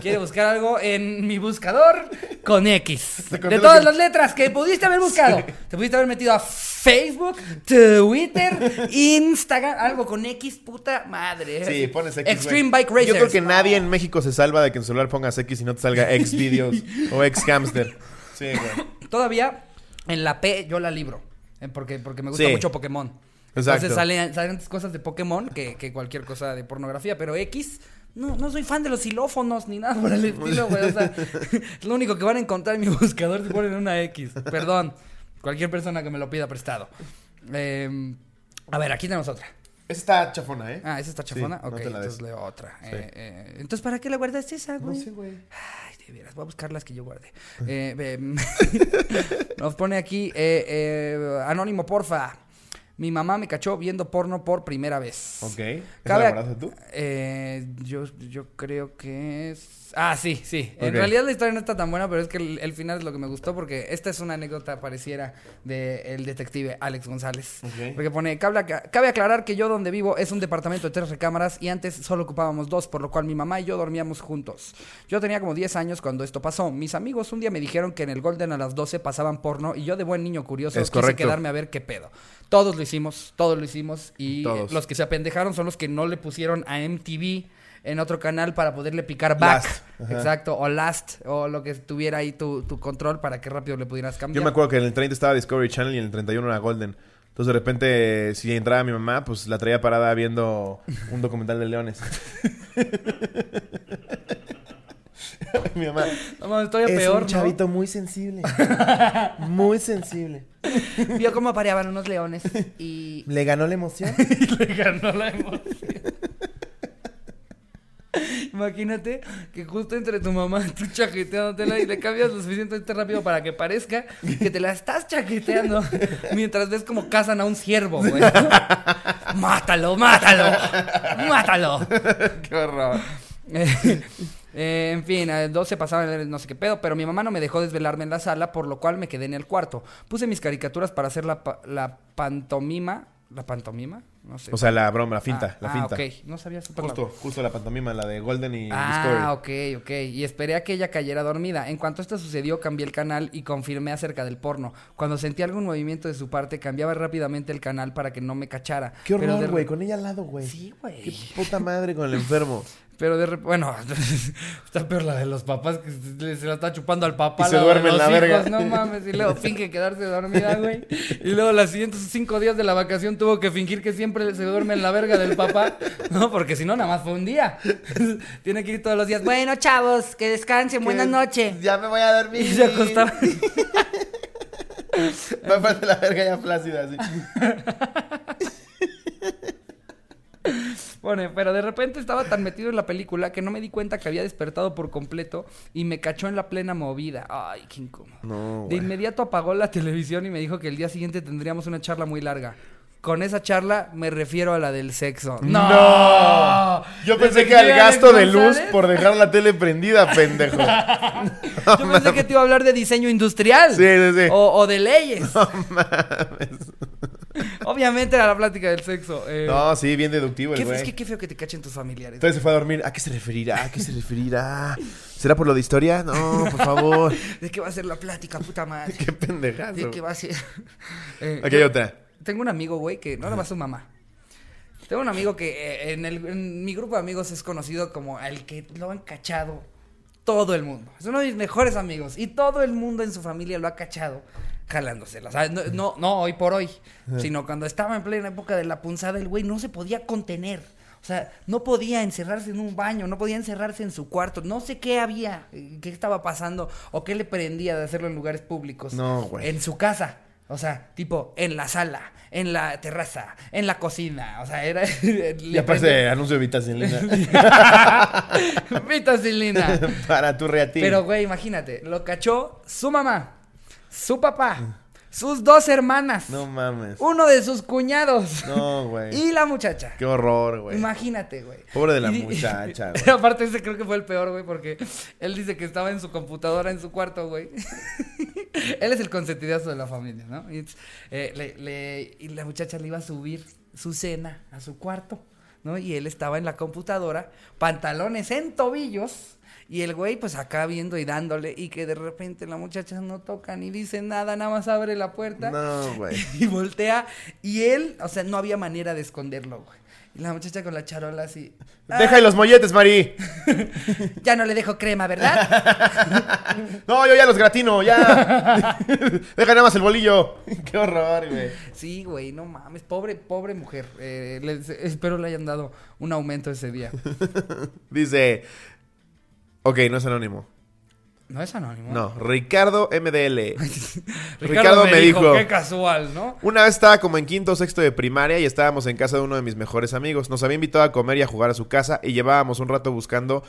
Quiere buscar algo en mi buscador con X. De todas que- las letras que pudiste haber buscado. Te pudiste haber metido a Facebook, Twitter, Instagram, algo con X, puta madre. Sí, pones X. Extreme Bike Racers. Yo creo que nadie en México se salva de que en su celular pongas X y no te salga X videos o X hamster. Sí, güey. Todavía en la P yo la libro. eh, Porque, porque me gusta Sí. mucho Pokémon. Exacto. Entonces salen, salen antes cosas de Pokémon que, que cualquier cosa de pornografía. Pero X, no, no soy fan de los xilófonos ni nada por el estilo, güey. O sea, es lo único que van a encontrar en mi buscador si ponen una X. Perdón. Cualquier persona que me lo pida prestado. Eh, a ver, aquí tenemos otra. Esa está chafona, ¿eh? Ah, ¿esa está chafona? Sí, no ok, te entonces leo otra. Sí. Eh, eh, entonces, ¿para qué la guardaste esa, No güey? sé, güey. Ay, de veras, voy a buscar las que yo guardé. Eh, em, nos pone aquí, Anónimo, porfa. Mi mamá me cachó viendo porno por primera vez. Ok. ¿Esa Cabe ac- guardaste tú? Eh, yo, yo creo que es. Ah, sí, sí. En realidad la historia no está tan buena, pero es que el, el final es lo que me gustó porque esta es una anécdota pareciera del detective Alex González. Ok. Porque pone, cabe, cabe aclarar que yo donde vivo es un departamento de tres recámaras y antes solo ocupábamos dos, por lo cual mi mamá y yo dormíamos juntos. Yo tenía como 10 años cuando esto pasó. Mis amigos un día me dijeron que en el Golden a las 12 pasaban porno y yo de buen niño curioso Es quise correcto. quedarme a ver qué pedo. Todos lo hicimos, todos lo hicimos y Todos. los que se apendejaron son los que no le pusieron a MTV en otro canal para poderle picar back. Last. Exacto, o last, o lo que tuviera ahí tu, tu control para que rápido le pudieras cambiar. Yo me acuerdo que en el 30 estaba Discovery Channel y en el 31 era Golden. Entonces de repente, si entraba mi mamá, pues la traía parada viendo un documental de leones. mi mamá. No mames, todavía peor, ¿no? muy sensible. Muy sensible. Vio cómo apareaban unos leones y ¿Le ganó la emoción? le ganó la emoción. Imagínate que justo entre tu mamá y tú chaqueteándotela y le cambias lo suficientemente rápido para que parezca que te la estás chaqueteando mientras ves como cazan a un ciervo, güey. ¡Mátalo, mátalo! ¡Mátalo! Qué horror. Eh, eh, en fin, a las 12 pasaban el no sé qué pedo, pero mi mamá no me dejó desvelarme en la sala, por lo cual me quedé en el cuarto. Puse mis caricaturas para hacer la, pa- la pantomima. ¿La pantomima? No sé. O sea, la broma, la finta, Ah, la ah, finta. ok. No sabía su Justo, justo la pantomima, la de Golden y Ah, Discovery. ok, ok. Y esperé a que ella cayera dormida. En cuanto esto sucedió, cambié el canal y confirmé acerca del porno. Cuando sentí algún movimiento de su parte, cambiaba rápidamente el canal para que no me cachara. Qué horror, güey, con ella al lado, güey. Sí, güey. Qué puta madre con el enfermo. Pero de repente, bueno, está peor la de los papás que se, la está chupando al papá. Y se duerme en la hijos, verga. No mames, y luego finge quedarse dormida, güey. Y luego los siguientes cinco días de la vacación tuvo que fingir que siempre se duerme en la verga del papá. No, porque si no, nada más fue un día. Tiene que ir todos los días. Bueno, chavos, que descansen, buenas noches. Ya me voy a dormir. Y se acostaba. Va a la verga ya plácida, así. Pone, pero de repente estaba tan metido en la película que no me di cuenta que había despertado por completo y me cachó en la plena movida. Ay, qué incómodo. No, De inmediato apagó la televisión y me dijo que el día siguiente tendríamos una charla muy larga. Con esa charla me refiero a la del sexo. ¡No! Yo pensé ¿Desde que al gasto de luz por dejar la tele prendida, pendejo. Yo pensé que te iba a hablar de diseño industrial. Sí, sí, sí. O, o de leyes. Obviamente era la plática del sexo. eh. No, sí, bien deductivo el qué, güey. es que qué feo que te cachen tus familiares. Entonces se fue a dormir. ¿A qué se referirá? ¿A qué se referirá? ¿Será por lo de historia? No, por favor. ¿De qué va a ser la plática, puta madre? qué pendejazo. ¿De qué va a ser? Eh, Aquí hay yo- otra. Tengo un amigo, güey, que no nada más su mamá. Tengo un amigo que eh, en, el, en mi grupo de amigos es conocido como el que lo han cachado todo el mundo. Es uno de mis mejores amigos y todo el mundo en su familia lo ha cachado jalándosela. O sea, no, no, no hoy por hoy, sino cuando estaba en plena época de la punzada, el güey no se podía contener. O sea, no podía encerrarse en un baño, no podía encerrarse en su cuarto. No sé qué había, eh, qué estaba pasando o qué le prendía de hacerlo en lugares públicos. No, güey. En su casa. O sea, tipo, en la sala, en la terraza, en la cocina. O sea, era. Y aparte, anuncio de vitacilina. Vitacilina. Para tu reatín. Pero, güey, imagínate, lo cachó su mamá, su papá, sus dos hermanas, No mames. uno de sus cuñados No, güey. y la muchacha. Qué horror, güey. Imagínate, güey. Pobre de la Y muchacha, güey. Aparte, ese creo que fue el peor, güey, porque él dice que estaba en su computadora en su cuarto, güey. él es el consentidazo de la familia, ¿no? Y, eh, le- le- y la muchacha le iba a subir su cena a su cuarto, ¿no? Y él estaba en la computadora, pantalones en tobillos. Y el güey, pues acá viendo y dándole, y que de repente la muchacha no toca ni dice nada, nada más abre la puerta. No, güey. Y voltea. Y él, o sea, no había manera de esconderlo, güey. Y la muchacha con la charola así. Deja ahí los molletes, Mari. Ya no le dejo crema, ¿verdad? No, yo ya los gratino, ya. Deja nada más el bolillo. Qué horror, güey. Sí, güey, no mames. Pobre, pobre mujer. Eh, les- espero le hayan dado un aumento ese día. Dice. Ok, no es anónimo. No es anónimo. No, Ricardo MDL. Ricardo, Ricardo me, me dijo, dijo- qué casual, ¿no? Una vez estaba como en quinto o sexto de primaria y estábamos en casa de uno de mis mejores amigos. Nos había invitado a comer y a jugar a su casa y llevábamos un rato buscando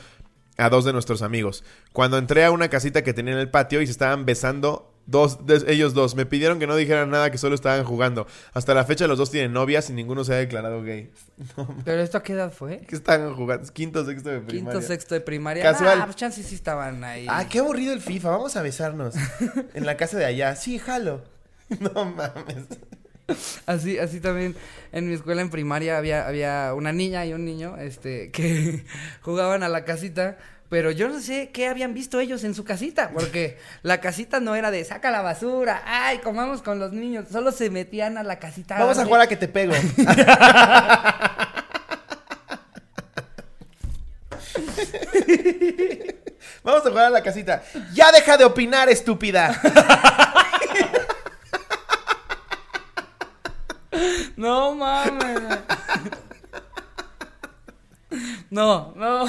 a dos de nuestros amigos. Cuando entré a una casita que tenía en el patio y se estaban besando Dos, de- ellos dos. Me pidieron que no dijeran nada, que solo estaban jugando. Hasta la fecha los dos tienen novias y ninguno se ha declarado gay. ¿Pero esto a qué edad fue? ¿Qué estaban jugando? Quinto, sexto de primaria. Quinto, sexto de primaria. Casual. Ah, pues chances sí estaban ahí. Ah, qué aburrido el FIFA. Vamos a besarnos. en la casa de allá. Sí, jalo. No mames. Así, así también en mi escuela en primaria había, había una niña y un niño, este, que jugaban a la casita, pero yo no sé qué habían visto ellos en su casita, porque la casita no era de saca la basura, ay, comamos con los niños, solo se metían a la casita. Vamos a jugar a que te pego. Vamos a jugar a la casita. Ya deja de opinar, estúpida. No mames. No, no.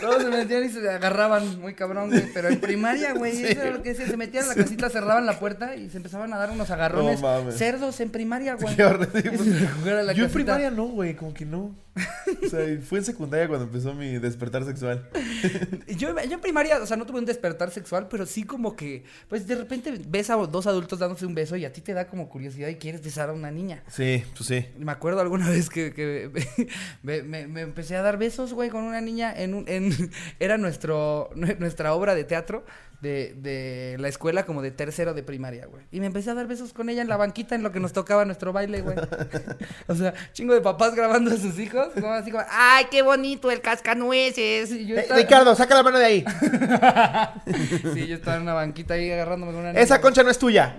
Todos se metían y se agarraban muy cabrón, güey. Pero en primaria, güey, eso era lo que decía. Se metían a la casita, cerraban la puerta y se empezaban a dar unos agarrones. No mames. cerdos en primaria, güey. Qué horrible. Yo en primaria no, güey, como que no. O sea, fue en secundaria cuando empezó mi despertar sexual. Yo, yo en primaria, o sea, no tuve un despertar sexual, pero sí como que, pues de repente ves a dos adultos dándose un beso y a ti te da como curiosidad y quieres besar a una niña. Sí, pues sí. Me acuerdo alguna vez que, que me, me- me empecé a dar besos, güey, con una niña en un, en, era nuestro, nue- nuestra obra de teatro de, de la escuela como de tercero de primaria, güey. Y me empecé a dar besos con ella en la banquita en lo que nos tocaba nuestro baile, güey. O sea, chingo de papás grabando a sus hijos, como así como, ay, qué bonito el cascanueces. Y yo Eh, estaba- Ricardo, saca la mano de ahí. Sí, yo estaba en una banquita ahí agarrándome con una niña. Esa concha no es tuya.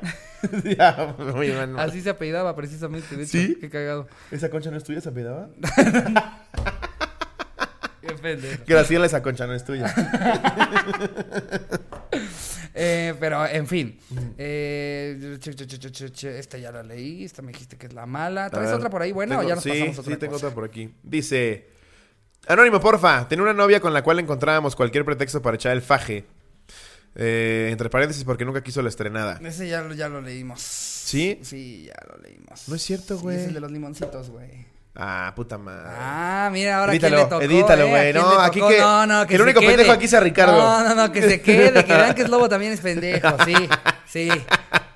Ya, muy. Así se apellidaba precisamente, de hecho. ¿Sí? Qué cagado. ¿Esa concha no es tuya, se apellidaba? Pendejo. Graciela, esa concha no es tuya. Eh, pero, en fin. Eh, che, che, che, esta ya la leí. Esta me dijiste que es la mala. ¿Traes otra por ahí? Bueno, tengo- ya nos sí, pasamos otra Sí, tengo cosa. otra por aquí. Dice... Anónimo, porfa. Tenía una novia con la cual encontrábamos cualquier pretexto para echar el faje. Eh, entre paréntesis, porque nunca quiso la estrenada. Ese ya, lo- ya lo leímos. ¿Sí? Sí, ya lo leímos. No es cierto, Sí, güey. es el de los limoncitos, güey. Ah, puta madre. Ah, mira, ahora Edítalo, quién le tocó, edítalo, eh? ¿A güey. No, aquí que- No, no, que el único quede. pendejo aquí sea Ricardo. No, no, no, que se quede, que vean que es lobo también es pendejo, sí, sí.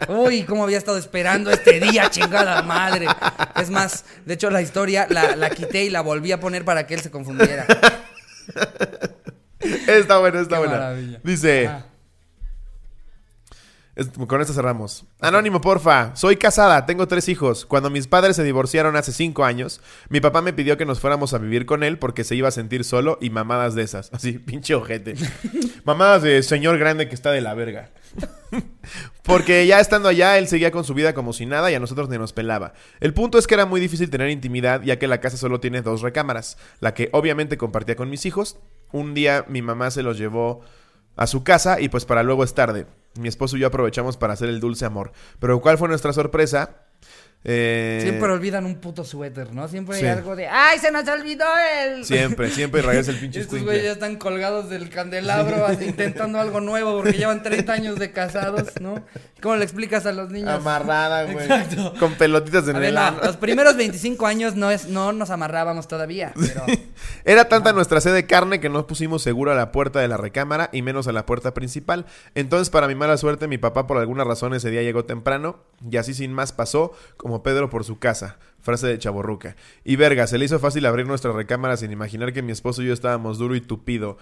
Uy, cómo había estado esperando este día, chingada madre. Es más, de hecho la historia la, la quité y la volví a poner para que él se confundiera. Está buena, está buena. Dice... Ah. Con esto cerramos. Anónimo, porfa. Soy casada, tengo tres hijos. Cuando mis padres se divorciaron hace cinco años, mi papá me pidió que nos fuéramos a vivir con él porque se iba a sentir solo y mamadas de esas. Así, pinche ojete. mamadas de señor grande que está de la verga. porque ya estando allá, él seguía con su vida como si nada y a nosotros ni nos pelaba. El punto es que era muy difícil tener intimidad ya que la casa solo tiene dos recámaras. La que obviamente compartía con mis hijos. Un día mi mamá se los llevó a su casa y pues para luego es tarde. Mi esposo y yo aprovechamos para hacer el dulce amor. Pero ¿cuál fue nuestra sorpresa? Eh, Siempre olvidan un puto suéter, ¿no? Siempre Sí. hay algo de, ¡ay, se nos olvidó el... Siempre, siempre rayas el pinche Estos güeyes ya están colgados del candelabro así, intentando algo nuevo porque llevan 30 años de casados, ¿no? ¿Cómo le explicas a los niños? Amarrada, güey. Exacto. Con pelotitas en A el no, ano. los primeros 25 años no es no nos amarrábamos todavía, pero Era tanta nuestra sed de carne que no pusimos seguro a la puerta de la recámara y menos a la puerta principal. Entonces, para mi mala suerte, mi papá por alguna razón ese día llegó temprano y así sin más pasó como Pedro por su casa. Frase de chaborruca. Y verga, se le hizo fácil abrir nuestra recámara sin imaginar que mi esposo y yo estábamos duro y tupido.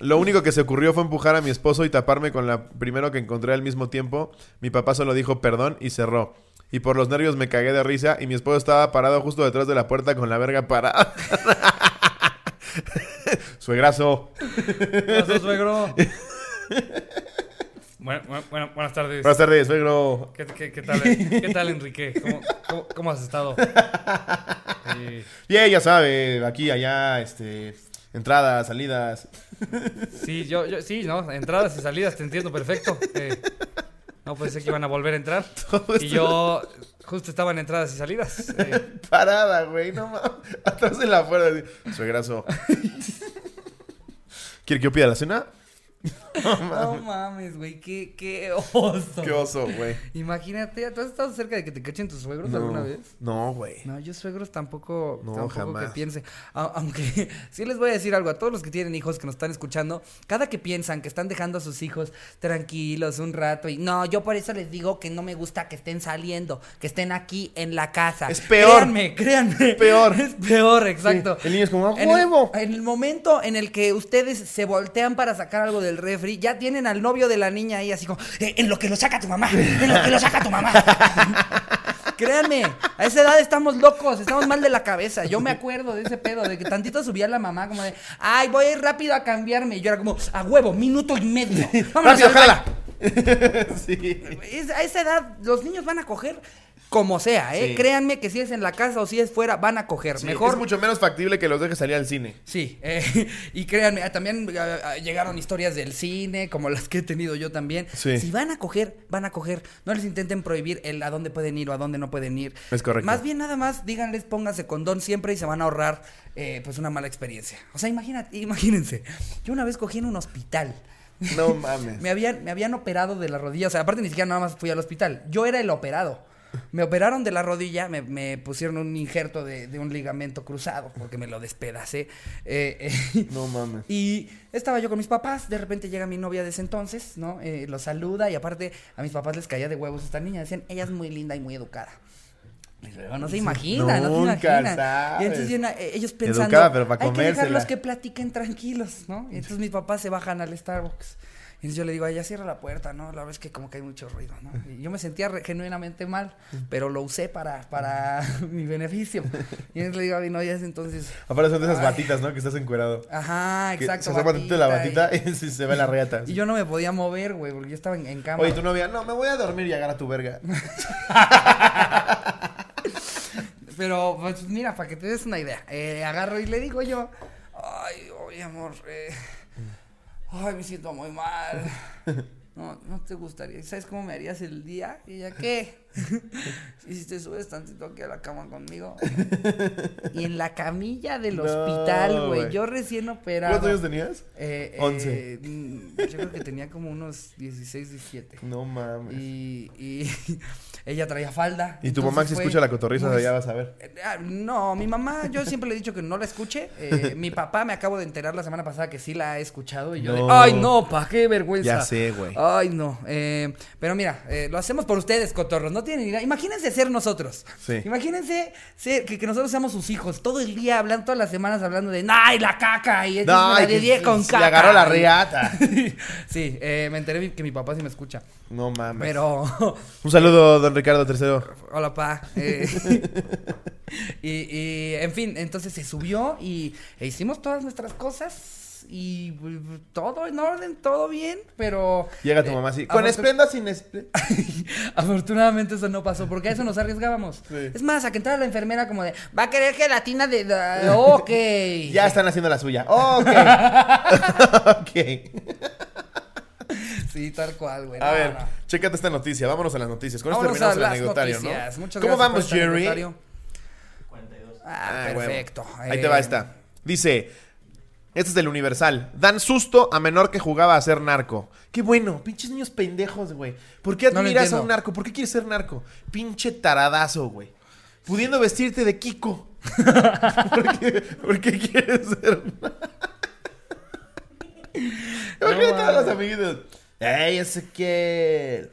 Lo único que se ocurrió fue empujar a mi esposo y taparme con la primero que encontré al mismo tiempo. Mi papá solo dijo perdón y cerró. Y por los nervios me cagué de risa y mi esposo estaba parado justo detrás de la puerta con la verga parada. Suegrazo. Suegro. Bueno, bueno, buenas tardes. Buenas tardes, suegro. ¿Qué, qué, qué tal, ¿Qué tal, Enrique? ¿Cómo, cómo, cómo has estado? Eh, Bien, ya sabe, aquí, allá, este, entradas, salidas. sí, yo, yo, sí, ¿no? Entradas y salidas, te entiendo perfecto. Eh, no pensé que iban a volver a entrar. Y yo justo estaba en entradas y salidas. Eh, parada, güey, no mames. Atrás de la puerta, suegrazo. ¿Quiere que yo pida la cena? No mames, güey, qué, qué oso. Qué oso, güey. Imagínate, ¿tú has estado cerca de que te cachen tus suegros No. alguna vez? No, güey. No, yo suegros tampoco, No, tampoco jamás. que piense. A- aunque sí les voy a decir algo a todos los que tienen hijos que nos están escuchando, cada que piensan que están dejando a sus hijos tranquilos un rato y no, yo por eso les digo que no me gusta que estén saliendo, que estén aquí en la casa. Es peor. Créanme, créanme. Peor. Es peor, exacto. Sí, el niño es como, ¡a En huevo! El, en el momento en el que ustedes se voltean para sacar algo del refri, ya tienen al novio de la niña ahí así como, "Eh, en lo que lo saca tu mamá, en lo que lo saca tu mamá. Créanme, a esa edad estamos locos, estamos mal de la cabeza. Yo me acuerdo de ese pedo, de que tantito subía la mamá como de, ay, voy a ir rápido a cambiarme. Y yo era como, a huevo, minuto y medio. Vámonos ¡Rápido, al baño". jálala! sí. Es- a esa edad los niños van a coger como sea, ¿eh? Sí. Créanme que si es en la casa o si es fuera, van a coger. Sí, Mejor Es mucho menos factible que los dejes salir al cine. Sí, eh, y créanme, ah, también ah, ah, llegaron historias del cine, como las que he tenido yo también. Sí. Si van a coger, van a coger. No les intenten prohibir el a dónde pueden ir o a dónde no pueden ir. Es correcto. Más bien nada más díganles pónganse condón siempre y se van a ahorrar eh, pues una mala experiencia. O sea, imagínate, imagínense. Yo una vez cogí en un hospital. No mames. Me habían, me habían operado de la rodilla. O sea, aparte ni siquiera nada más fui al hospital. Yo era el operado. Me operaron de la rodilla, me, me pusieron un injerto de, de un ligamento cruzado porque me lo despedacé. Eh, eh, No mames. y estaba yo con mis papás, de repente llega mi novia de ese entonces, ¿no? Eh, los saluda y aparte a mis papás les caía de huevos esta niña. Decían, ella es muy linda y muy educada. Y luego no se imagina, no se Nunca imagina. sabes. Y entonces eh, ellos pensando, Educada, pero para hay que dejarlos comérsela". que platiquen tranquilos, ¿no? Y entonces mis papás se bajan al Starbucks. Y entonces yo le digo, ay, ya cierra la puerta, ¿no? La verdad es que como que hay mucho ruido, ¿no? Y yo me sentía genuinamente mal, pero lo usé para, para mi beneficio. Y entonces le digo a mi novia, entonces, Aparte son de esas Ay. batitas, ¿no? Que estás encuerado. ajá, Que exacto. Se asoma tantito la batita batita y, se ve la reata. Y, y yo no me podía mover, güey, porque yo estaba en, en cama. Oye, tu novia, no, me voy a dormir y agarra tu verga. Pero, pues mira, para que te des una idea, eh, agarro y le digo yo, ay, oye, amor, eh, ay, me siento muy mal. No, no te gustaría, ¿sabes cómo me harías el día? Y ella, ¿qué? y si te subes tantito aquí a la cama conmigo. y en la camilla del No, hospital, güey, yo recién operado. ¿Cuántos años tenías? Eh, Once. eh, yo creo que tenía como unos 16, 17. No mames. Y, y ella traía falda. Y tu mamá si fue escucha la cotorriza, muy- ya vas a ver. Eh, ah, No, mi mamá, yo siempre le he dicho que no la escuche. Eh, mi papá me acabo de enterar la semana pasada que sí la ha escuchado. Y yo de, ay, no, pa, qué vergüenza. Ya sé, güey. Ay, no. eh, pero mira, lo hacemos por ustedes, cotorros. No tienen idea. Imagínense ser nosotros. Sí. Imagínense ser- que, que nosotros seamos sus hijos. Todo el día hablando, todas las semanas hablando de, ¡ay, la caca! Y me la dedié con caca. Le agarró la reata. sí, eh, me enteré que mi papá sí me escucha. No mames. Pero Un saludo, don Ricardo III. Hola, pa. Eh, y, y, en fin, entonces se subió y e hicimos todas nuestras cosas y pues, todo en orden, todo bien, pero... Llega tu eh, mamá así. Con esplenda sin esplenda. Afortunadamente eso no pasó, porque a eso nos arriesgábamos. Sí. Es más, a que entrara la enfermera como de, va a querer gelatina de... de- ok. Ya están haciendo la suya. Ok. ok. Sí, tal cual, güey. A no, ver, no. chécate esta noticia. Vámonos a las noticias. Con Vámonos esto terminamos a el anecdotario, noticias. ¿no? Muchas ¿Cómo gracias vamos, este Jerry? anecdotario. 42. Ah, Ah, perfecto. Ahí te va Eh, esta. Dice, este es del Universal. Dan susto a menor que jugaba a ser narco. Qué bueno, pinches niños pendejos, güey. ¿Por qué No lo admiras a entiendo. un narco? ¿Por qué quieres ser narco? Pinche taradazo, güey. Pudiendo vestirte de Kiko. ¿Por qué, por qué quieres ser Imagínate a los amiguitos. Ey, ese que...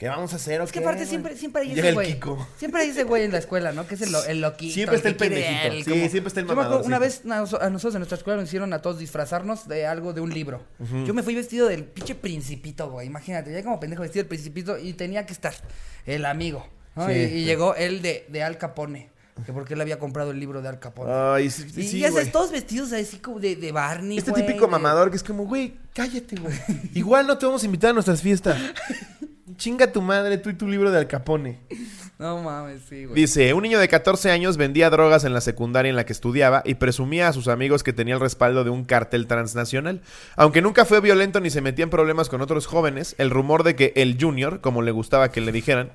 ¿Qué vamos a hacer? o Es que aparte güey?" siempre, siempre hay ese el güey. Kiko. Siempre hay ese güey en la escuela, ¿no? Que es el, lo- el loquito. Siempre está el quiere pendejito. Sí, siempre está el Yo me acuerdo, mamadorcito. Una vez a nosotros en nuestra escuela nos hicieron a todos disfrazarnos de algo de un libro. Yo me fui vestido del pinche principito, güey. Imagínate, ya como pendejo vestido del principito y tenía que estar el amigo. ¿no? Sí, y, llegó él de, de Al Capone. Que porque él había comprado el libro de Al Capone. Ay, sí, y sí, ya sabes, todos vestidos así como de, de Barney. Este güey, típico de- mamador que es como, güey, cállate, güey. Igual no te vamos a invitar a nuestras fiestas. Chinga tu madre, tú y tu libro de Al Capone. No mames, sí, güey. Dice, un niño de 14 años vendía drogas en la secundaria en la que estudiaba y presumía a sus amigos que tenía el respaldo de un cártel transnacional. Aunque nunca fue violento ni se metía en problemas con otros jóvenes, el rumor de que el Junior, como le gustaba que le dijeran,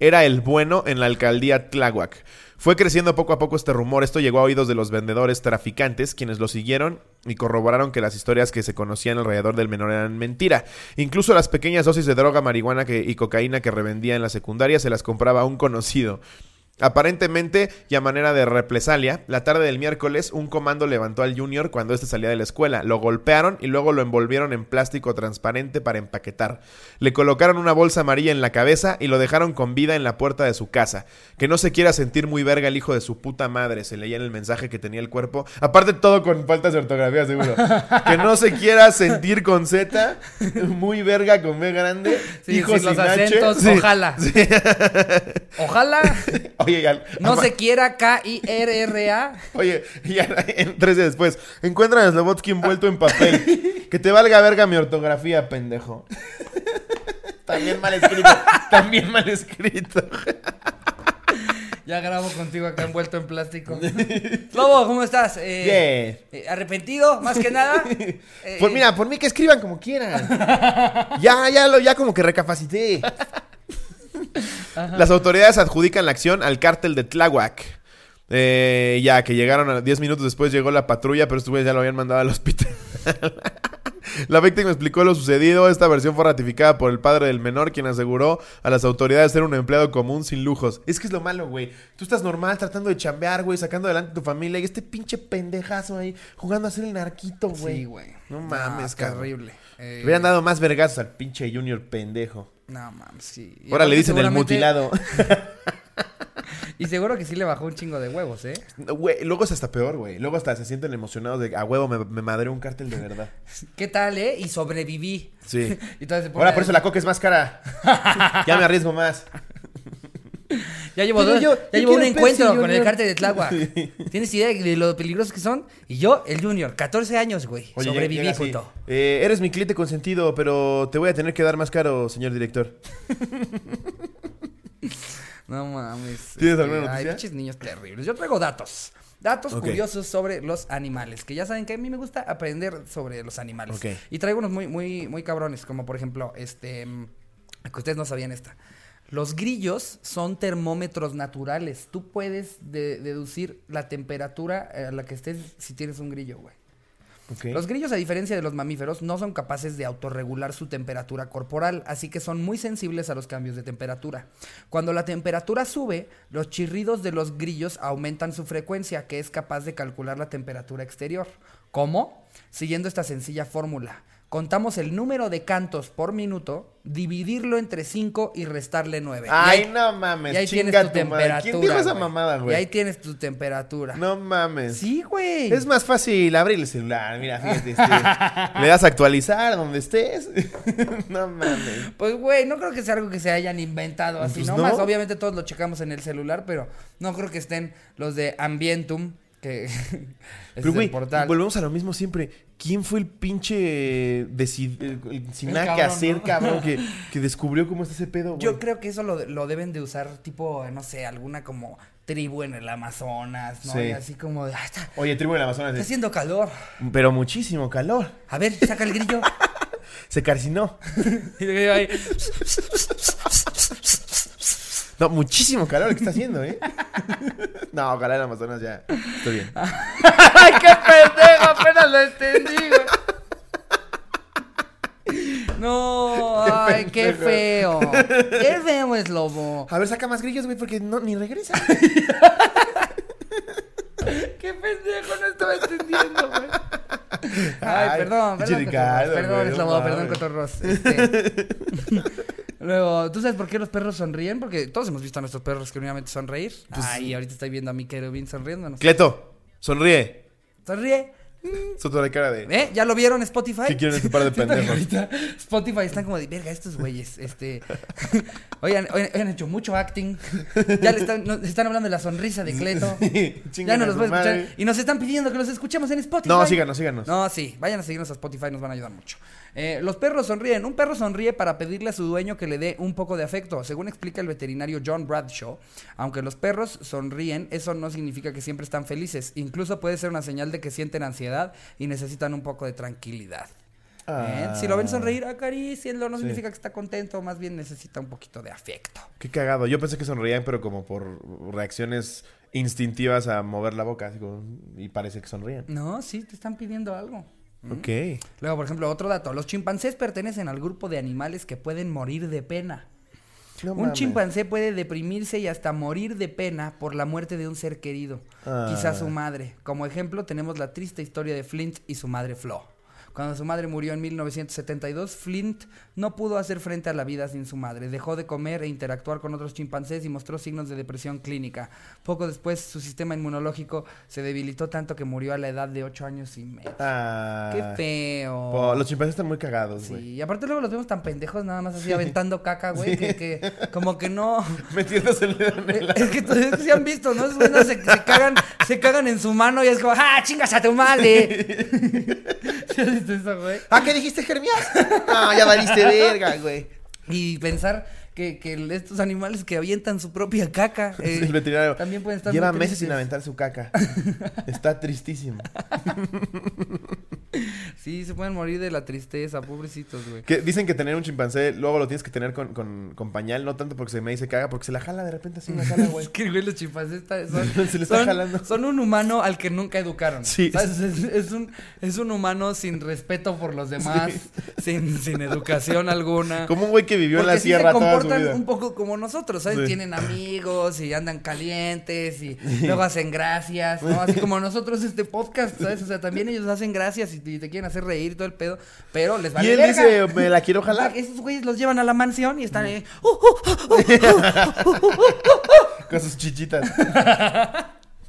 era el bueno en la alcaldía Tláhuac. Fue creciendo poco a poco este rumor. Esto llegó a oídos de los vendedores traficantes, quienes lo siguieron y corroboraron que las historias que se conocían alrededor del menor eran mentira. Incluso las pequeñas dosis de droga, marihuana y cocaína que revendía en la secundaria se las compraba a un conocido. Aparentemente, y a manera de represalia, la tarde del miércoles un comando levantó al Junior cuando éste salía de la escuela. Lo golpearon y luego lo envolvieron en plástico transparente para empaquetar. Le colocaron una bolsa amarilla en la cabeza y lo dejaron con vida en la puerta de su casa. Que no se quiera sentir muy verga el hijo de su puta madre, se leía en el mensaje que tenía el cuerpo. Aparte todo con faltas de ortografía, seguro. que no se quiera sentir con Z, muy verga con B grande, Sí, hijo sin los H. acentos, Sí. ojalá. Ojalá Oye, ya- no ama- se quiera K-I-R-R-A. Oye, ya en, tres días después, encuentran a Slobotsky envuelto en papel. que te valga verga mi ortografía, pendejo. También mal escrito. También mal escrito. Ya grabo contigo acá envuelto en plástico. Lobo, ¿cómo estás? Eh, Bien. eh, ¿Arrepentido? Más que nada. Eh, Por, mira, por mí que escriban como quieran. ya, ya, lo, ya como que recapacité. Las autoridades adjudican la acción al cártel de Tláhuac. Eh, ya que llegaron a 10 minutos después llegó la patrulla, pero estos güeyes ya lo habían mandado al hospital. la víctima explicó lo sucedido. Esta versión fue ratificada por el padre del menor, quien aseguró a las autoridades ser un empleado común sin lujos. Es que es lo malo, güey. Tú estás normal tratando de chambear, güey, sacando adelante a tu familia. Y este pinche pendejazo ahí jugando a ser el narquito, güey. Sí, güey. No mames, qué cabrón. horrible. Eh, Le hubieran dado más vergazos al pinche Junior pendejo. No mames, sí. Y Ahora le dicen el mutilado. Y seguro que sí le bajó un chingo de huevos, ¿eh? Güey, luego es hasta peor, güey. Luego hasta se sienten emocionados de a huevo me, me madré un cártel de verdad. ¿Qué tal, eh? Y sobreviví. Sí. Y Ahora por eso la coca es más cara. ya me arriesgo más. Ya llevo, dos- yo- ya yo llevo un encuentro con el cártel de Tláhuac. ¿Tienes idea de lo peligrosos que son? Y yo, el Junior, 14 años, güey. Oye, Sobreviví, puto. eh, eres mi cliente consentido, pero te voy a tener que dar más caro, señor director. No mames. ¿Tienes Este, alguna Ay, noticia? pinches niños terribles. Yo traigo datos. Datos Ok. curiosos sobre los animales. Que ya saben que a mí me gusta aprender sobre los animales. Y traigo unos muy, muy, muy cabrones. Como por ejemplo, este. mm, Que ustedes no sabían esta. Los grillos son termómetros naturales. Tú puedes de- deducir la temperatura a la que estés si tienes un grillo, güey. Los grillos, a diferencia de los mamíferos, no son capaces de autorregular su temperatura corporal, así que son muy sensibles a los cambios de temperatura. Cuando la temperatura sube, los chirridos de los grillos aumentan su frecuencia, que es capaz de calcular la temperatura exterior. ¿Cómo? Siguiendo esta sencilla fórmula. Contamos el número de cantos por minuto, dividirlo entre 5 y restarle 9. Ay, no mames. Y ahí tienes tu tu temperatura. madre. ¿Quién dijo esa güey. mamada, Y güey? ahí tienes tu temperatura. No mames. Sí, güey. Es más fácil abrir el celular. Mira, fíjate. este, le das a actualizar donde estés. no mames. Pues, güey, no creo que sea algo que se hayan inventado así, Pues ¿no? no. Más, obviamente todos lo checamos en el celular, pero no creo que estén los de Ambientum, que ese Pero, es el portal. volvemos a lo mismo siempre. ¿Quién fue el pinche deci- el, el sin El nada que hacer, ¿no? cabrón, que, que descubrió cómo está ese pedo, güey? Yo creo que eso lo, lo deben de usar tipo, no sé, alguna como tribu en el Amazonas, ¿no? Sí. Y así como de, "Ah, está, Oye, tribu del Amazonas. está es- haciendo calor. Pero muchísimo calor. A ver, saca el grillo. Se carcinó. Y el ahí, No, muchísimo calor que está haciendo, ¿eh? no, ojalá el Amazonas ya. Estoy bien. ¡Ay, qué pendejo! Apenas lo entendí, güey. No, ay, qué feo. Qué feo es lobo. A ver, saca más grillos, güey, porque no, ni regresa. Qué pendejo, no estaba entendiendo, güey. Ay, Ay, perdón, perdón, Ricardo, perdón, güey, Slobo, no perdón, cotorros. Este... Luego, ¿tú sabes por qué los perros sonríen? Porque todos hemos visto a nuestros perros genuinamente sonreír. Pues Ay, ahorita estoy viendo a mi querubín sonriéndonos. Cleto, sonríe. Sonríe. Su toda la cara de. ¿Eh? ¿Ya lo vieron Spotify? ¿Qué quieren este par de pendejos? ahorita Spotify están como de verga estos güeyes. Este. oigan, oigan, han hecho mucho acting. Ya le están, nos están hablando de la sonrisa de Cleto. Ya no los su voy a escuchar. Y nos están pidiendo que los escuchemos en Spotify. No, síganos, síganos. No, sí, vayan a seguirnos a Spotify, nos van a ayudar mucho. Eh, los perros sonríen. Un perro sonríe para pedirle a su dueño que le dé un poco de afecto. Según explica el veterinario John Bradshaw, aunque los perros sonríen, eso no significa que siempre están felices. Incluso puede ser una señal de que sienten ansiedad y necesitan un poco de tranquilidad. ¿Eh? Si lo ven Ah. sonreír, acarícienlo. No Sí. significa que está contento, más bien necesita un poquito de afecto. Qué cagado. Yo pensé que sonreían, pero como por reacciones instintivas a mover la boca. Así como, y parece que sonrían. No, sí, te están pidiendo algo. Ok. Luego, por ejemplo, otro dato. Los chimpancés pertenecen al grupo de animales que pueden morir de pena. No un mames. chimpancé puede deprimirse y hasta morir de pena por la muerte de un ser querido, Ah. quizás su madre. Como ejemplo tenemos la triste historia de Flint y su madre Flo. Cuando su madre murió en 1972, Flint no pudo hacer frente a la vida sin su madre. Dejó de comer e interactuar con otros chimpancés y mostró signos de depresión clínica. Poco después, su sistema inmunológico se debilitó tanto que murió a la edad de 8 años y medio. Ah. ¡Qué feo! Po- los chimpancés están muy cagados, güey. Sí, y aparte luego los vemos tan pendejos, nada más así aventando caca, güey, que, que como que no... Metiéndose el dedo en el... Es que se han visto, ¿no? Güeyes se, se cagan, se cagan en su mano y es como, ¡ah, chingas a tu madre! ¿Sí has visto eso, güey? ¿Ah, qué dijiste, Jeremías? Ah, ya valiste verga, güey. Y pensar que, que estos animales que avientan su propia caca eh, El veterinario también pueden estar Lleva meses sin aventar su caca. Está tristísimo. Sí, se pueden morir de la tristeza, pobrecitos, güey. Que dicen que tener un chimpancé, luego lo tienes que tener con, con, con pañal, no tanto porque se me dice caga, porque se la jala de repente así la sala, güey. Es que, güey, los chimpancés está- son, Se le está son- jalando. son un humano al que nunca educaron. Sí. ¿sabes? Es, es un, es un humano sin respeto por los demás, sin, sin educación alguna. Como un güey que vivió en la sí sierra se toda su comportan vida. un poco como nosotros, ¿sabes? Sí. Tienen amigos y andan calientes y luego hacen gracias, ¿no? Así como nosotros este podcast, ¿sabes? O sea, también ellos hacen gracias y te quieren hacer reír y todo el pedo, pero les vale Y él verga. dice, me la quiero jalar. Esos güeyes los llevan a la mansión y están ahí. Con sus chichitas.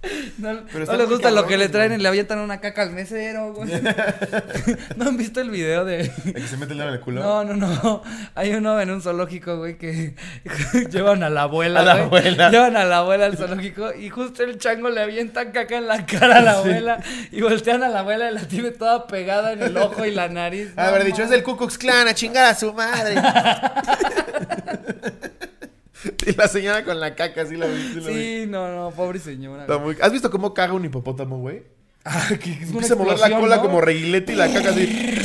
No, Pero no les gusta lo que le traen y le avientan una caca al mesero, güey. ¿No han visto el video de...? ¿De que se mete el dedo en el culo? No, no, no. Hay uno en un zoológico, güey, que llevan a la abuela, A la güey. abuela. Llevan a la abuela al zoológico y justo el chango le avientan caca en la cara a la abuela y voltean a la abuela y la tiene toda pegada en el ojo y la nariz. A No ver, dicho, es del. Ku Klux Klan, a chingar a su madre. y la señora con la caca, así la vi. sí la vi. Sí, no, no, pobre señora. Está güey. muy- ¿Has visto cómo caga un hipopótamo, güey? Ah, que Empieza a mover la cola ¿no? como reguilete y la caca así.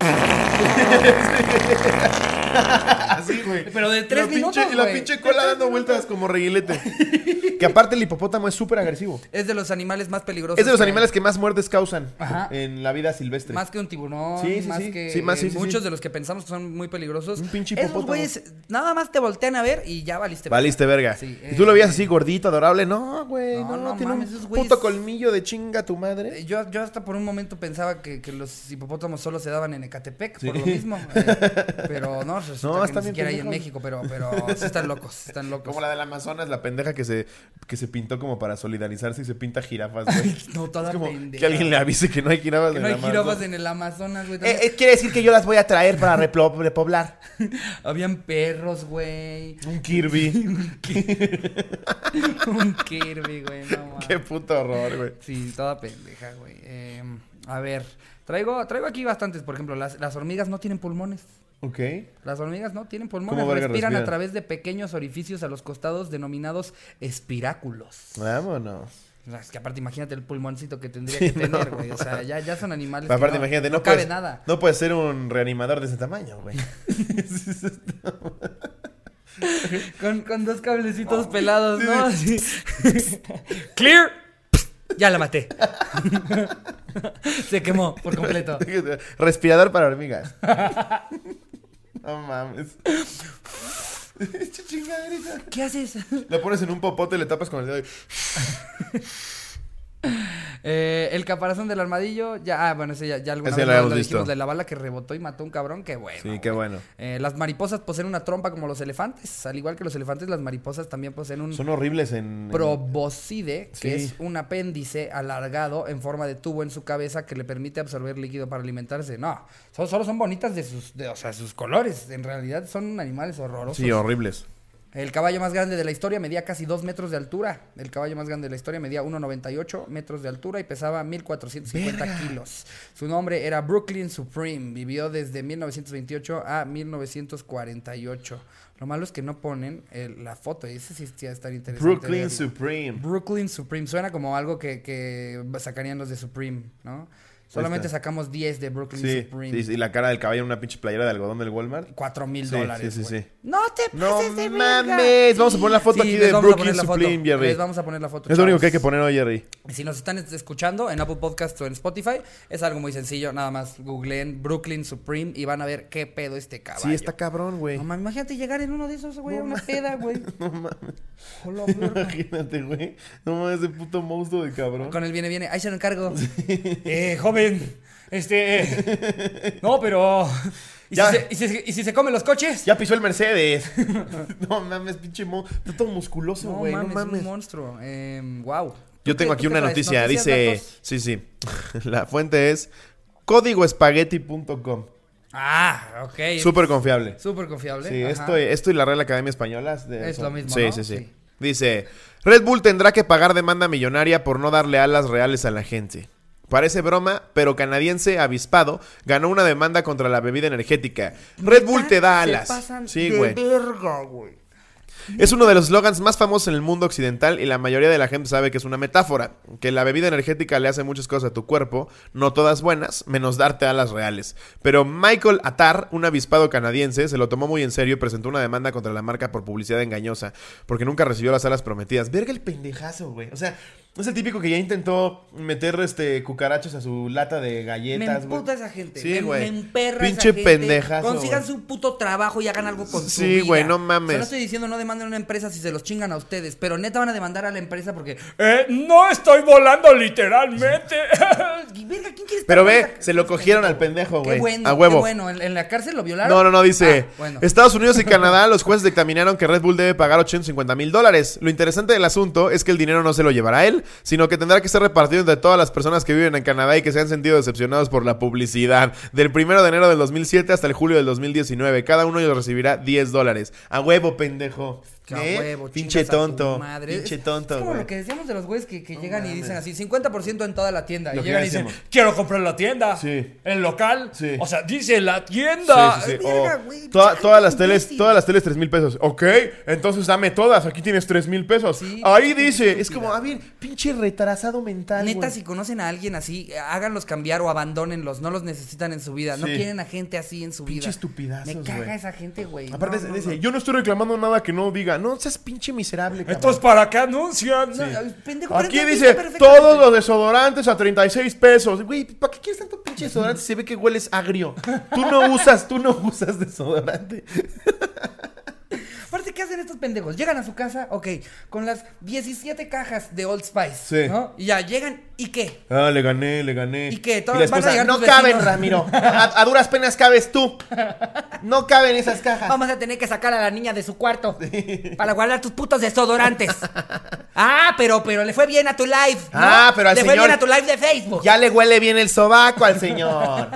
así, güey. Pero de tres la pinche- minutos, Y la pinche cola dando vueltas como reguilete. que aparte el hipopótamo es súper agresivo. Es de los animales más peligrosos. Es de los animales que más muertes causan Ajá. en la vida silvestre. Más que un tiburón, Sí, sí, más sí. que Sí, más, sí, sí, muchos sí. de los que pensamos que son muy peligrosos. Un pinche Esos hipopótamo. güeyes nada más te voltean a ver y ya valiste. Valiste verga. Sí, y tú lo eh, veías así gordito, adorable. No, güey. No, No, no tiene mames, un esos puto colmillo de chinga tu madre. Eh, Yo, yo hasta por un momento pensaba que, que los hipopótamos solo se daban en Ecatepec, Sí. por lo mismo. eh, pero no, resulta No, que están bien siquiera hay en. México, pero, pero sí están locos, están locos. Como la del Amazonas, la pendeja que se, que se pintó como para solidarizarse y se pinta jirafas, güey. No, toda es como pendeja. que alguien le avise que no hay jirafas Que en no hay jirafas en el Amazonas, güey. Eh, eh, quiere decir que yo las voy a traer para repoblar. Habían perros, güey. Un Kirby. Un Kirby, güey, no. Qué puto horror, güey. Sí, toda pendeja, güey. Eh, a ver, traigo, traigo aquí bastantes. Por ejemplo, las, las hormigas no tienen pulmones. Ok. Las hormigas no tienen pulmones. ¿Cómo verga Respiran a través de pequeños orificios a los costados denominados espiráculos. Vámonos. Es que aparte imagínate el pulmoncito que tendría que tener, güey. O sea, ya, ya son animales. Aparte, no, imagínate, no, no, cabe nada. no puedes ser un reanimador de ese tamaño, güey. Con, con dos cablecitos pelados, ¿no? Así. Clear. Ya la maté. Se quemó por completo. Respirador para hormigas. No mames. ¿Qué haces? Lo pones en un popote y le tapas con el dedo. y- Eh, el caparazón del armadillo, ya, ah, bueno, ese ya, ya alguna Ese vez lo lo, lo visto. dijimos de la bala que rebotó y mató a un cabrón, qué bueno. Sí, qué bueno. Eh, las mariposas poseen una trompa como los elefantes. Al igual que los elefantes, las mariposas también poseen un Son horribles en. proboscide, que es un apéndice alargado en forma de tubo en su cabeza que le permite absorber líquido para alimentarse. No, so- solo son bonitas de sus, de, o sea, sus colores. En realidad son animales horrorosos. Sí, horribles. El caballo más grande de la historia medía casi 2 metros de altura. El caballo más grande de la historia medía 1,98 metros de altura y pesaba 1.450 kilos. Su nombre era Brooklyn Supreme. Vivió desde 1928 a 1948. Lo malo es que no ponen el- la foto. Y ese sí a estar interesante. Brooklyn verlo. Supreme. Brooklyn Supreme. Suena como algo que, que sacarían los de Supreme, ¿no? Solamente sacamos 10 de Brooklyn Sí, Supreme. sí, y la cara del caballo en una pinche playera de algodón del Walmart. 4 mil dólares. sí, sí, sí. No te No pases de verga. mames. Vamos a poner la foto aquí de Brooklyn. Supreme, Jerry. Les vamos a poner la foto. Es lo único que hay que poner hoy, Jerry. Si nos están es- escuchando en Apple Podcast o en Spotify, es algo muy sencillo. Nada más googleen Brooklyn Supreme y van a ver qué pedo este caballo. Sí, está cabrón, güey. No mames, imagínate llegar en uno de esos, güey, a una peda, güey. No mames. Imagínate, güey. No mames, ese puto monstruo de cabrón. Con el viene, viene. Ahí se lo encargo. Eh, joven, este. eh, no, pero. ¿y si, se, y, si, y si se comen los coches? Ya pisó el Mercedes. no mames, pinche monstruo. Está todo musculoso, güey. No mames, mames. un monstruo. Eh, wow. Yo tengo aquí una noticia. ¿Noticias, Dice. datos? Sí, sí. La fuente es códigoespagueti.com. Ah, ok. Súper confiable. Súper confiable. Sí, ajá. esto, esto y la Real Academia Española es, de- Es son- lo mismo, Sí, ¿no? sí, sí, Sí. Dice, Red Bull tendrá que pagar demanda millonaria por no darle alas reales a la gente. Parece broma, pero canadiense avispado ganó una demanda contra la bebida energética. Red Bull te da Se alas. pasan Sí, de güey. verga, güey. Es uno de los slogans más famosos en el mundo occidental y la mayoría de la gente sabe que es una metáfora, que la bebida energética le hace muchas cosas a tu cuerpo, no todas buenas, menos darte alas reales. Pero Michael Attar, un avispado canadiense, se lo tomó muy en serio y presentó una demanda contra la marca por publicidad engañosa, porque nunca recibió las alas prometidas. Verga el pendejazo, güey. O sea, es el típico que ya intentó meter este cucarachos a su lata de Me galletas, güey. emputa esa gente. Sí, me, güey. me emperra Pinche esa gente. pendejazo, Consigan güey. su puto trabajo y hagan algo con su Sí, vida. güey, no mames. O sea, no estoy diciendo no demanden a una empresa si se los chingan a ustedes, pero neta van a demandar a la empresa porque eh, no estoy volando literalmente. Y, verga, ¿quién quiere Pero ve, esa- se lo cogieron al pendejo? pendejo, Qué güey. bueno, a huevo. qué bueno. ¿En, en la cárcel lo violaron? No, no, no, dice. Ah, bueno. Estados Unidos y Canadá, los jueces dictaminaron que Red Bull debe pagar 850 mil dólares. Lo interesante del asunto es que el dinero no se lo llevará él, sino que tendrá que ser repartido entre todas las personas que viven en Canadá y que se han sentido decepcionados por la publicidad. Del 1 de enero del 2007 hasta el julio del 2019. Cada uno de ellos recibirá 10 dólares. A huevo, pendejo. Que a ¿Eh? huevo, Pinche tonto. madre. Pinche tonto, Es como güey. lo que decíamos de los güeyes que, que llegan y dicen así, 50% en toda la tienda. Lo y llegan y dicen, quiero comprar la tienda. Sí. El local. Sí. O sea, dice la tienda. Sí, sí, sí. Ay, verga, O güey, toda- chale, todas las teles, todas las teles 3 mil pesos. Ok, entonces dame todas. Aquí tienes 3 mil pesos. Sí, Ahí qué dice. Es como, a ver, pinche retrasado mental. Neta, güey. si conocen a alguien así, háganlos cambiar o abandónenlos. No los necesitan en su vida. No quieren a gente así en su Pinche vida. estupidazos, Me caga güey. esa gente, güey. Aparte, No, no, dice, yo no estoy reclamando nada que no diga. No seas pinche miserable, cabrón. Esto es para que anuncian. Sí. No, pendejo, Aquí dice, todos los desodorantes a 36 pesos. Güey, ¿para qué quieres tanto pinche desodorante si se ve que hueles agrio? Tú no usas, tú no usas desodorante. ¿Qué hacen estos pendejos? Llegan a su casa, ok, con las 17 cajas de Old Spice. Sí. ¿no? Y ya llegan, ¿y qué? Ah, le gané, le gané. ¿Y qué? Y Todos van a llegar no caben, vecinos". Ramiro. A, a duras penas cabes tú. No caben esas cajas. Vamos a tener que sacar a la niña de su cuarto para guardar tus putos desodorantes. ah, pero, pero le fue bien a tu live. ¿no? Ah, pero al le señor- fue bien a tu live de Facebook. Ya le huele bien el sobaco al señor.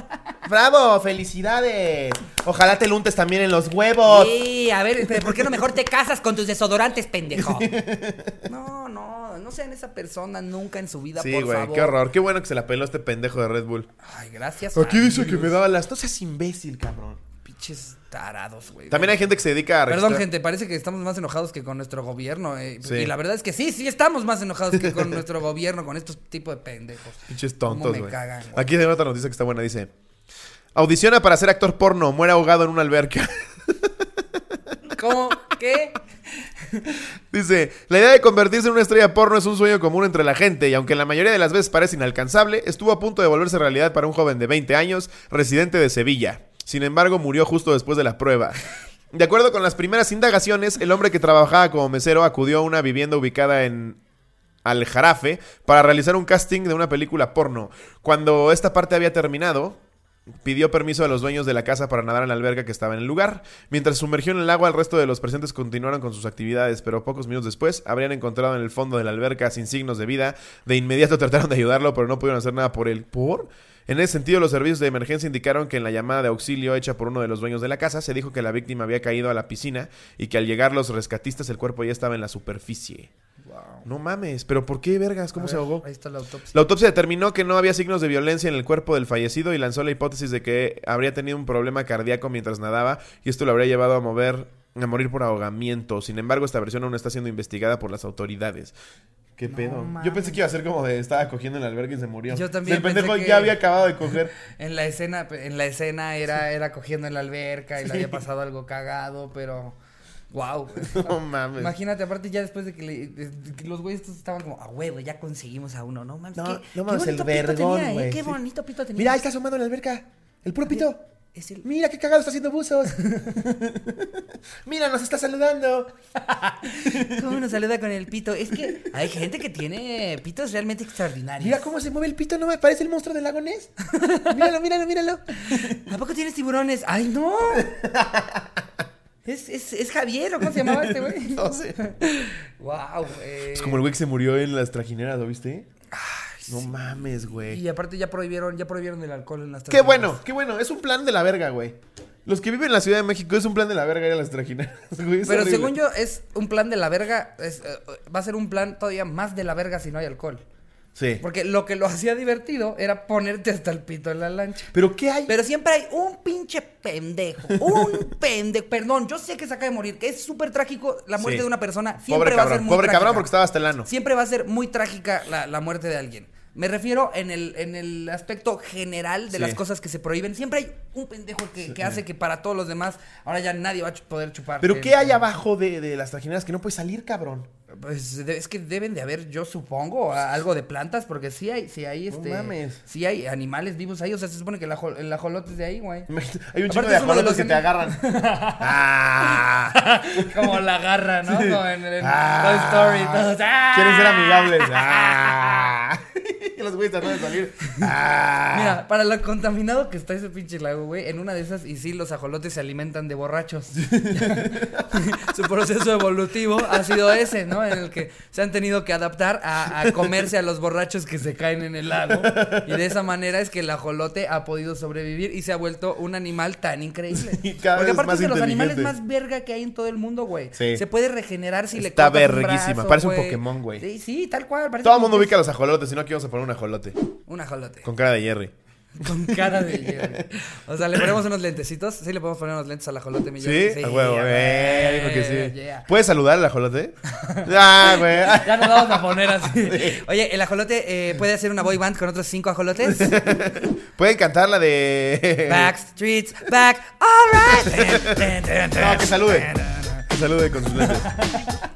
Bravo, felicidades. Ojalá te lo untes también en los huevos. Sí, a ver, ¿por qué no mejor te casas con tus desodorantes, pendejo? No, no, no sean esa persona nunca en su vida, Sí, por güey, favor. qué horror. Qué bueno que se la peló este pendejo de Red Bull. Ay, gracias. Aquí dice que me daba las... No seas imbécil, cabrón. Pinches tarados, güey. También hay gente que se dedica a Perdón, registrar- gente, parece que estamos más enojados que con nuestro gobierno. eh. Sí. Y la verdad es que sí, sí estamos más enojados que con nuestro gobierno, con estos tipos de pendejos. Pinches Cómo tontos, me güey. cagan, güey. Aquí hay otra noticia que está buena. Dice... Audiciona para ser actor porno. Muere ahogado en una alberca. ¿Cómo? ¿Qué? Dice, la idea de convertirse en una estrella porno es un sueño común entre la gente y aunque la mayoría de las veces parece inalcanzable, estuvo a punto de volverse realidad para un joven de 20 años, residente de Sevilla. Sin embargo, murió justo después de la prueba. De acuerdo con las primeras indagaciones, el hombre que trabajaba como mesero acudió a una vivienda ubicada en Aljarafe para realizar un casting de una película porno. Cuando esta parte había terminado, pidió permiso a los dueños de la casa para nadar en la alberca que estaba en el lugar. Mientras sumergió en el agua, el resto de los presentes continuaron con sus actividades, pero pocos minutos después habrían encontrado en el fondo de la alberca sin signos de vida. De inmediato trataron de ayudarlo, pero no pudieron hacer nada por él. ¿Por? En ese sentido, los servicios de emergencia indicaron que en la llamada de auxilio hecha por uno de los dueños de la casa se dijo que la víctima había caído a la piscina y que al llegar los rescatistas el cuerpo ya estaba en la superficie. No mames, pero ¿por qué vergas? ¿Cómo A se ver, ahogó? Ahí está la autopsia. La autopsia determinó que no había signos de violencia en el cuerpo del fallecido y lanzó la hipótesis de que habría tenido un problema cardíaco mientras nadaba y esto lo habría llevado a mover a morir por ahogamiento. Sin embargo, esta versión aún está siendo investigada por las autoridades. ¿Qué No pedo? mames. Yo pensé que iba a ser como de estaba cogiendo en la alberca y se murió. Yo también El pendejo ya había acabado de coger. En la escena, en la escena era, era cogiendo en la alberca y le había pasado algo cagado, pero wow. No mames. Imagínate, aparte ya después de que, le- de- de que los güeyes estos estaban como, a huevo, ya conseguimos a uno, no mames. No, qué, no qué mames, el pito vergón, tenía, ¿eh? Qué bonito pito tenía. Mira, ahí está asomando en la alberca. El puro pito. Es el... Mira qué cagado está haciendo buzos. Mira, nos está saludando. ¿Cómo nos saluda con el pito? Es que hay gente que tiene pitos realmente extraordinarios. Mira cómo se mueve el pito, ¿no me parece el monstruo del lago Ness? Míralo, míralo, míralo. ¿A poco tienes tiburones? ¡Ay, no! Es, es, es Javier, ¿o cómo se llamaba este güey? No sé. Wow. eh, Es como el güey que se murió en las trajineras, ¿lo viste? No mames, güey. Y aparte ya prohibieron, ya prohibieron el alcohol en las Qué trajineras. bueno, qué bueno. Es un plan de la verga, güey. Los que viven en la Ciudad de México es un plan de la verga ir a las trajineras, güey. Pero horrible. según yo es un plan de la verga, es, eh, va a ser un plan todavía más de la verga si no hay alcohol. Sí. Porque lo que lo hacía divertido era ponerte hasta el pito en la lancha. Pero ¿qué hay? Pero siempre hay un pinche pendejo, un pendejo, perdón, yo sé que se acaba de morir, que es súper trágico la muerte Sí. de una persona, siempre Pobre va a ser cabrón, muy pobre trágica. cabrón porque estaba hasta el ano. Siempre va a ser muy trágica la, la muerte de alguien. Me refiero en el, en el aspecto general de Sí. las cosas que se prohíben. Siempre hay un pendejo que, que hace que para todos los demás ahora ya nadie va a poder chupar. Pero ¿qué hay abajo de, de las trajineras que no puedes salir, cabrón? Pues es que deben de haber, yo supongo, algo de plantas, porque sí hay, sí hay No este. mames. Sí hay animales vivos ahí. O sea, se supone que el, ajo- el ajolote es de ahí, güey. Hay un chico de es uno de ajolotes los que te agarran. ¡Ah! Como la garra, ¿no? Como en, en Ah. Toy Story. Todos, ¡ah! Quieren ser amigables. ¡Ah! Los güeyes tratando de salir. ¡Ah! Mira, para lo contaminado que está ese pinche lago, güey, en una de esas, y sí, los ajolotes se alimentan de borrachos. Su proceso evolutivo ha sido ese, ¿no? En el que se han tenido que adaptar a, a comerse a los borrachos que se caen en el lago. Y de esa manera es que el ajolote ha podido sobrevivir y se ha vuelto un animal tan increíble. Sí, Porque aparte es de los animales más verga que hay en todo el mundo, güey. Sí. Se puede regenerar si le Está cortas un verguísima, parece un Pokémon, güey. Sí, sí, tal cual. Todo el mundo ubica a los ajolotes, si no aquí vamos a poner un ajolote. Un ajolote. Con cara de Jerry. Con cara de Jerry. O sea, le ponemos unos lentecitos. Sí, le podemos poner unos lentes al ajolote, mi ¿Sí? Jerry. a huevo, a eh, huevo, dijo que sí. yeah. ¿Puedes saludar al ajolote? ah, güey. Ya nos vamos a poner así. Oye, el ajolote eh, puede hacer una boy band con otros cinco ajolotes. ¿Pueden cantar la de... Backstreets back, alright. No, que salude. Que salude con sus lentes.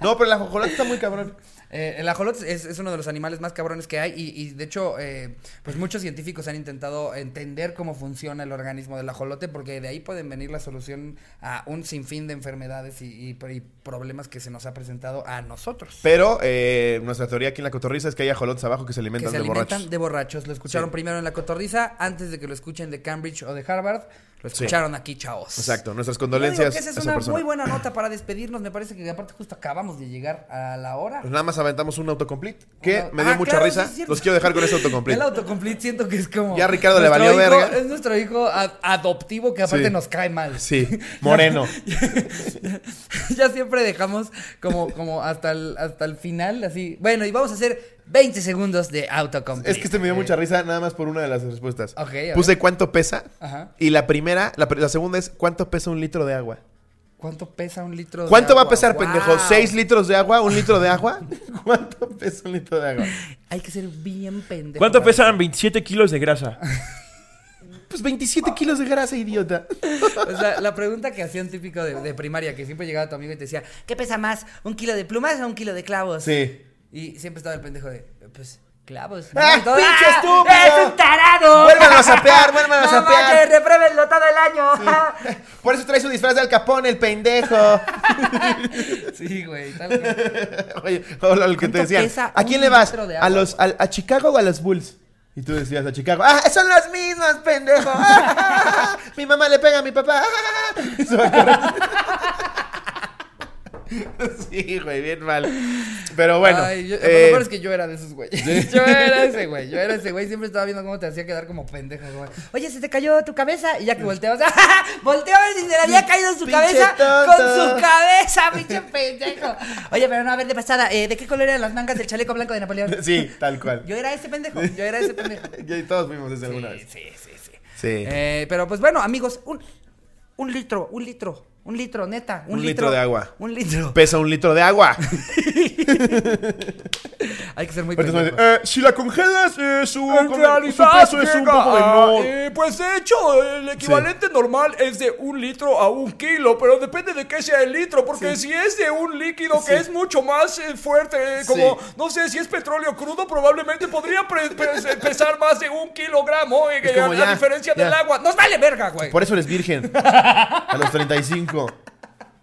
No, pero el ajolote está muy cabrón. Eh, el ajolote es, es uno de los animales más cabrones que hay y, y, de hecho, eh, pues muchos científicos han intentado entender cómo funciona el organismo del ajolote porque de ahí pueden venir la solución a un sinfín de enfermedades y, y- y problemas que se nos ha presentado a nosotros. Pero eh, nuestra teoría aquí en la cotorriza es que hay ajolotes abajo que se que alimentan se de alimentan borrachos. de borrachos. Lo escucharon Sí. primero en la cotorriza antes de que lo escuchen de Cambridge o de Harvard. Lo Sí. escucharon aquí, chavos. Exacto, nuestras Yo digo condolencias que esa a es esa una persona. muy buena nota para despedirnos. Me parece que aparte justo acabamos de llegar a la hora. Pues nada más aventamos un autocomplete que me dio Ah, mucha claro, risa. sí. Los quiero dejar con ese autocomplete. El autocomplete siento que es como. Ya Ricardo le valió hijo- verga. Es nuestro hijo adoptivo que aparte Sí. nos cae mal. Sí, moreno. ya siempre dejamos como, como hasta el, hasta el final, así. Bueno, y vamos a hacer 20 segundos de autocomplete. Es que este me dio Eh, mucha risa nada más por una de las respuestas. Ok, a ver. Puse cuánto pesa. Ajá. Y la primera, la, pr- la segunda es cuánto pesa un litro de agua. ¿Cuánto pesa un litro de ¿Cuánto va a agua? pesar, Wow. pendejo? ¿Seis litros de agua? ¿Un litro de agua? ¿Cuánto pesa un litro de agua? Hay que ser bien pendejo. ¿Cuánto pesan 27 kilos de grasa? Pues 27 kilos de grasa, idiota. O sea, la pregunta que hacían típico de, de primaria, que siempre llegaba tu amigo y te decía, ¿qué pesa más? ¿Un kilo de plumas o un kilo de clavos? Sí. Y siempre estaba el pendejo de, pues, clavos. ¿no? ¡Ah, todo, pinche ¡Ah, estúpido! ¡Es un tarado! ¡Vuélvanlo a sapear, vuélvanlo a ¡No sapear! manches, repruébenlo todo el año! Por eso trae su disfraz de Al Capone, el pendejo. Sí, güey, tal. Oye, lo que ¿Cuánto te decían. ¿A quién le vas? ¿A, los, a, a Chicago o a los Bulls? Y tú decías a Chicago. ¡Ah, son los mismos, pendejo! mi mamá le pega a mi papá. Y se va a correr. sí, güey, bien mal. Pero bueno. Ay, yo- eh, Lo mejor es que yo era de esos güeyes. Yo era ese güey. Yo era ese güey. Siempre estaba viendo cómo te hacía quedar como pendejo. güey. Oye, se te cayó tu cabeza. Y ya que volteabas, volteó a ver si se le había caído su cabeza tonto. con su cabeza, pinche pendejo. Oye, pero no, a ver, de pasada, eh, ¿de qué color eran las mangas del chaleco blanco de Napoleón? Sí, tal cual. Yo era ese pendejo. Yo era ese pendejo. Ya todos fuimos ese alguna Sí, vez. sí, sí, sí. Sí. Eh, pero pues bueno, amigos, un, un litro, un litro Un litro, neta. Un, Un litro de agua. Un litro. Pesa un litro de agua. Hay que ser muy eh, si la congelas, eh, su, En con- realidad, su peso es un poco menor. eh, pues de hecho, el equivalente normal es de un litro a un kilo, pero depende de qué sea el litro, porque si es de un líquido que es mucho más eh, fuerte, eh, como, no sé, si es petróleo crudo, probablemente podría pesar más de un kilogramo, eh, a, ya, diferencia ya. del agua. ¡Nos vale verga, güey! Por eso eres virgen. A los 35. quoi.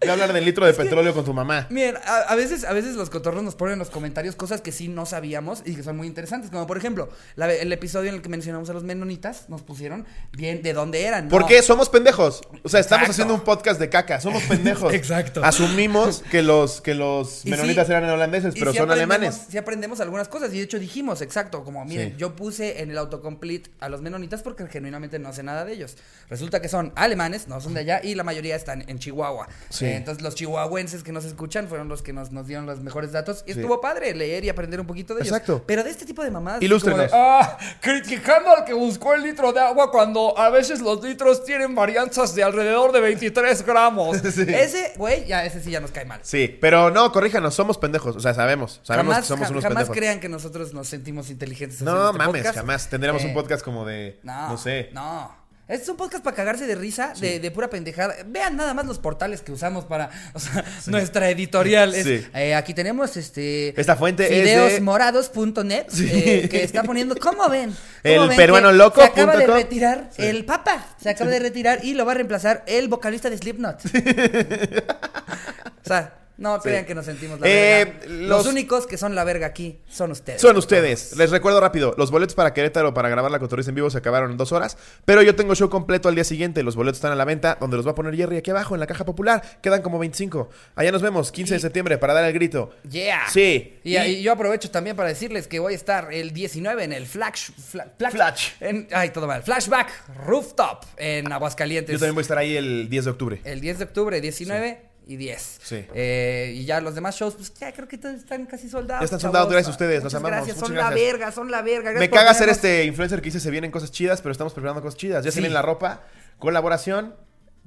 Voy a hablar del litro de petróleo con tu mamá. Miren, a, a veces, a veces los cotorros nos ponen en los comentarios cosas que sí no sabíamos y que son muy interesantes. Como por ejemplo, la- el episodio en el que mencionamos a los menonitas, nos pusieron bien de dónde eran. ¿Por ¿no? qué? Somos pendejos. O sea, estamos Exacto. haciendo un podcast de caca. Somos pendejos. Exacto. Asumimos que los, que los menonitas sí, eran holandeses, pero son alemanes. Sí aprendemos algunas cosas y de hecho dijimos, exacto, como miren, Sí. yo puse en el autocomplete a los menonitas porque genuinamente no sé nada de ellos. Resulta que son alemanes, no son de allá y la mayoría están en Chihuahua. Sí. Eh, entonces los chihuahuenses que nos escuchan fueron los que nos, nos dieron los mejores datos y Sí. estuvo padre leer y aprender un poquito de ellos. Exacto. Pero de este tipo de mamadas. Ilústrenos. ah, criticando al que buscó el litro de agua cuando a veces los litros tienen varianzas de alrededor de 23 gramos. Sí. Ese, güey, ya ese sí ya nos cae mal. Sí, pero no, corríjanos, somos pendejos. O sea, sabemos. Sabemos jamás que somos unos jamás pendejos. crean que nosotros nos sentimos inteligentes. No este mames, podcast. jamás. Tendríamos Eh, un podcast como de. No, No, sé. No. Este es un podcast para cagarse de risa, de, de pura pendejada. Vean nada más los portales que usamos para. O sea, nuestra editorial. Es, Sí. eh, aquí tenemos este. Esta fuente Fideosmorados.net. eh, que está poniendo. ¿Cómo ven? ¿Cómo El ven peruano loco Se acaba de retirar el Papa. Se acaba de retirar y lo va a reemplazar el vocalista de Slipknot. o sea. No crean que nos sentimos la Eh, verga. los- Los... únicos que son la verga aquí son ustedes. Son ustedes. Les recuerdo rápido, los boletos para Querétaro para grabar la cotorriza en vivo se acabaron en dos horas, pero yo tengo show completo al día siguiente. Los boletos están a la venta, donde los va a poner Jerry aquí abajo en la caja popular. Quedan como 25. Allá nos vemos, 15 de septiembre, para dar el grito. Yeah. Sí. Y, y yo aprovecho también para decirles que voy a estar el 19 en el Flash. Fla- Flash. Flash. en- ay, todo mal. Flashback Rooftop en Aguascalientes. Yo también voy a estar ahí el 10 de octubre. El 10 de octubre, 19 y 10. Sí. Eh, y ya los demás shows, pues ya creo que están casi soldados. Ya están soldados, gracias a ustedes, los Muchas amamos, Gracias, son gracias. la verga, son la verga. Me Gracias por caga ser este influencer que dice se vienen cosas chidas, pero estamos preparando cosas chidas. Ya se Sí. viene la ropa. Colaboración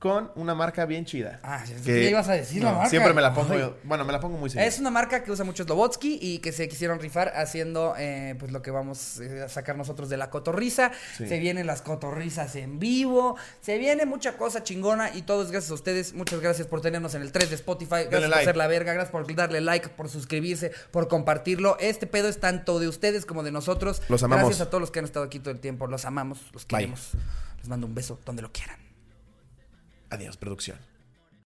con una marca bien chida. Ah, ya ibas a decir la marca. Siempre me la pongo yo. Bueno, me la pongo muy seguido. Es una marca que usa mucho Slobotsky y que se quisieron rifar haciendo eh, pues lo que vamos eh, a sacar nosotros de la cotorriza. Sí. Se vienen las cotorrizas en vivo. Se viene mucha cosa chingona y todo es gracias a ustedes. Muchas gracias por tenernos en el 3 de Spotify. Gracias Denle por like. ser la verga. Gracias por darle like, por suscribirse, por compartirlo. Este pedo es tanto de ustedes como de nosotros. Los amamos. Gracias a todos los que han estado aquí todo el tiempo. Los amamos, los Bye. queremos. Les mando un beso donde lo quieran. Adiós, producción.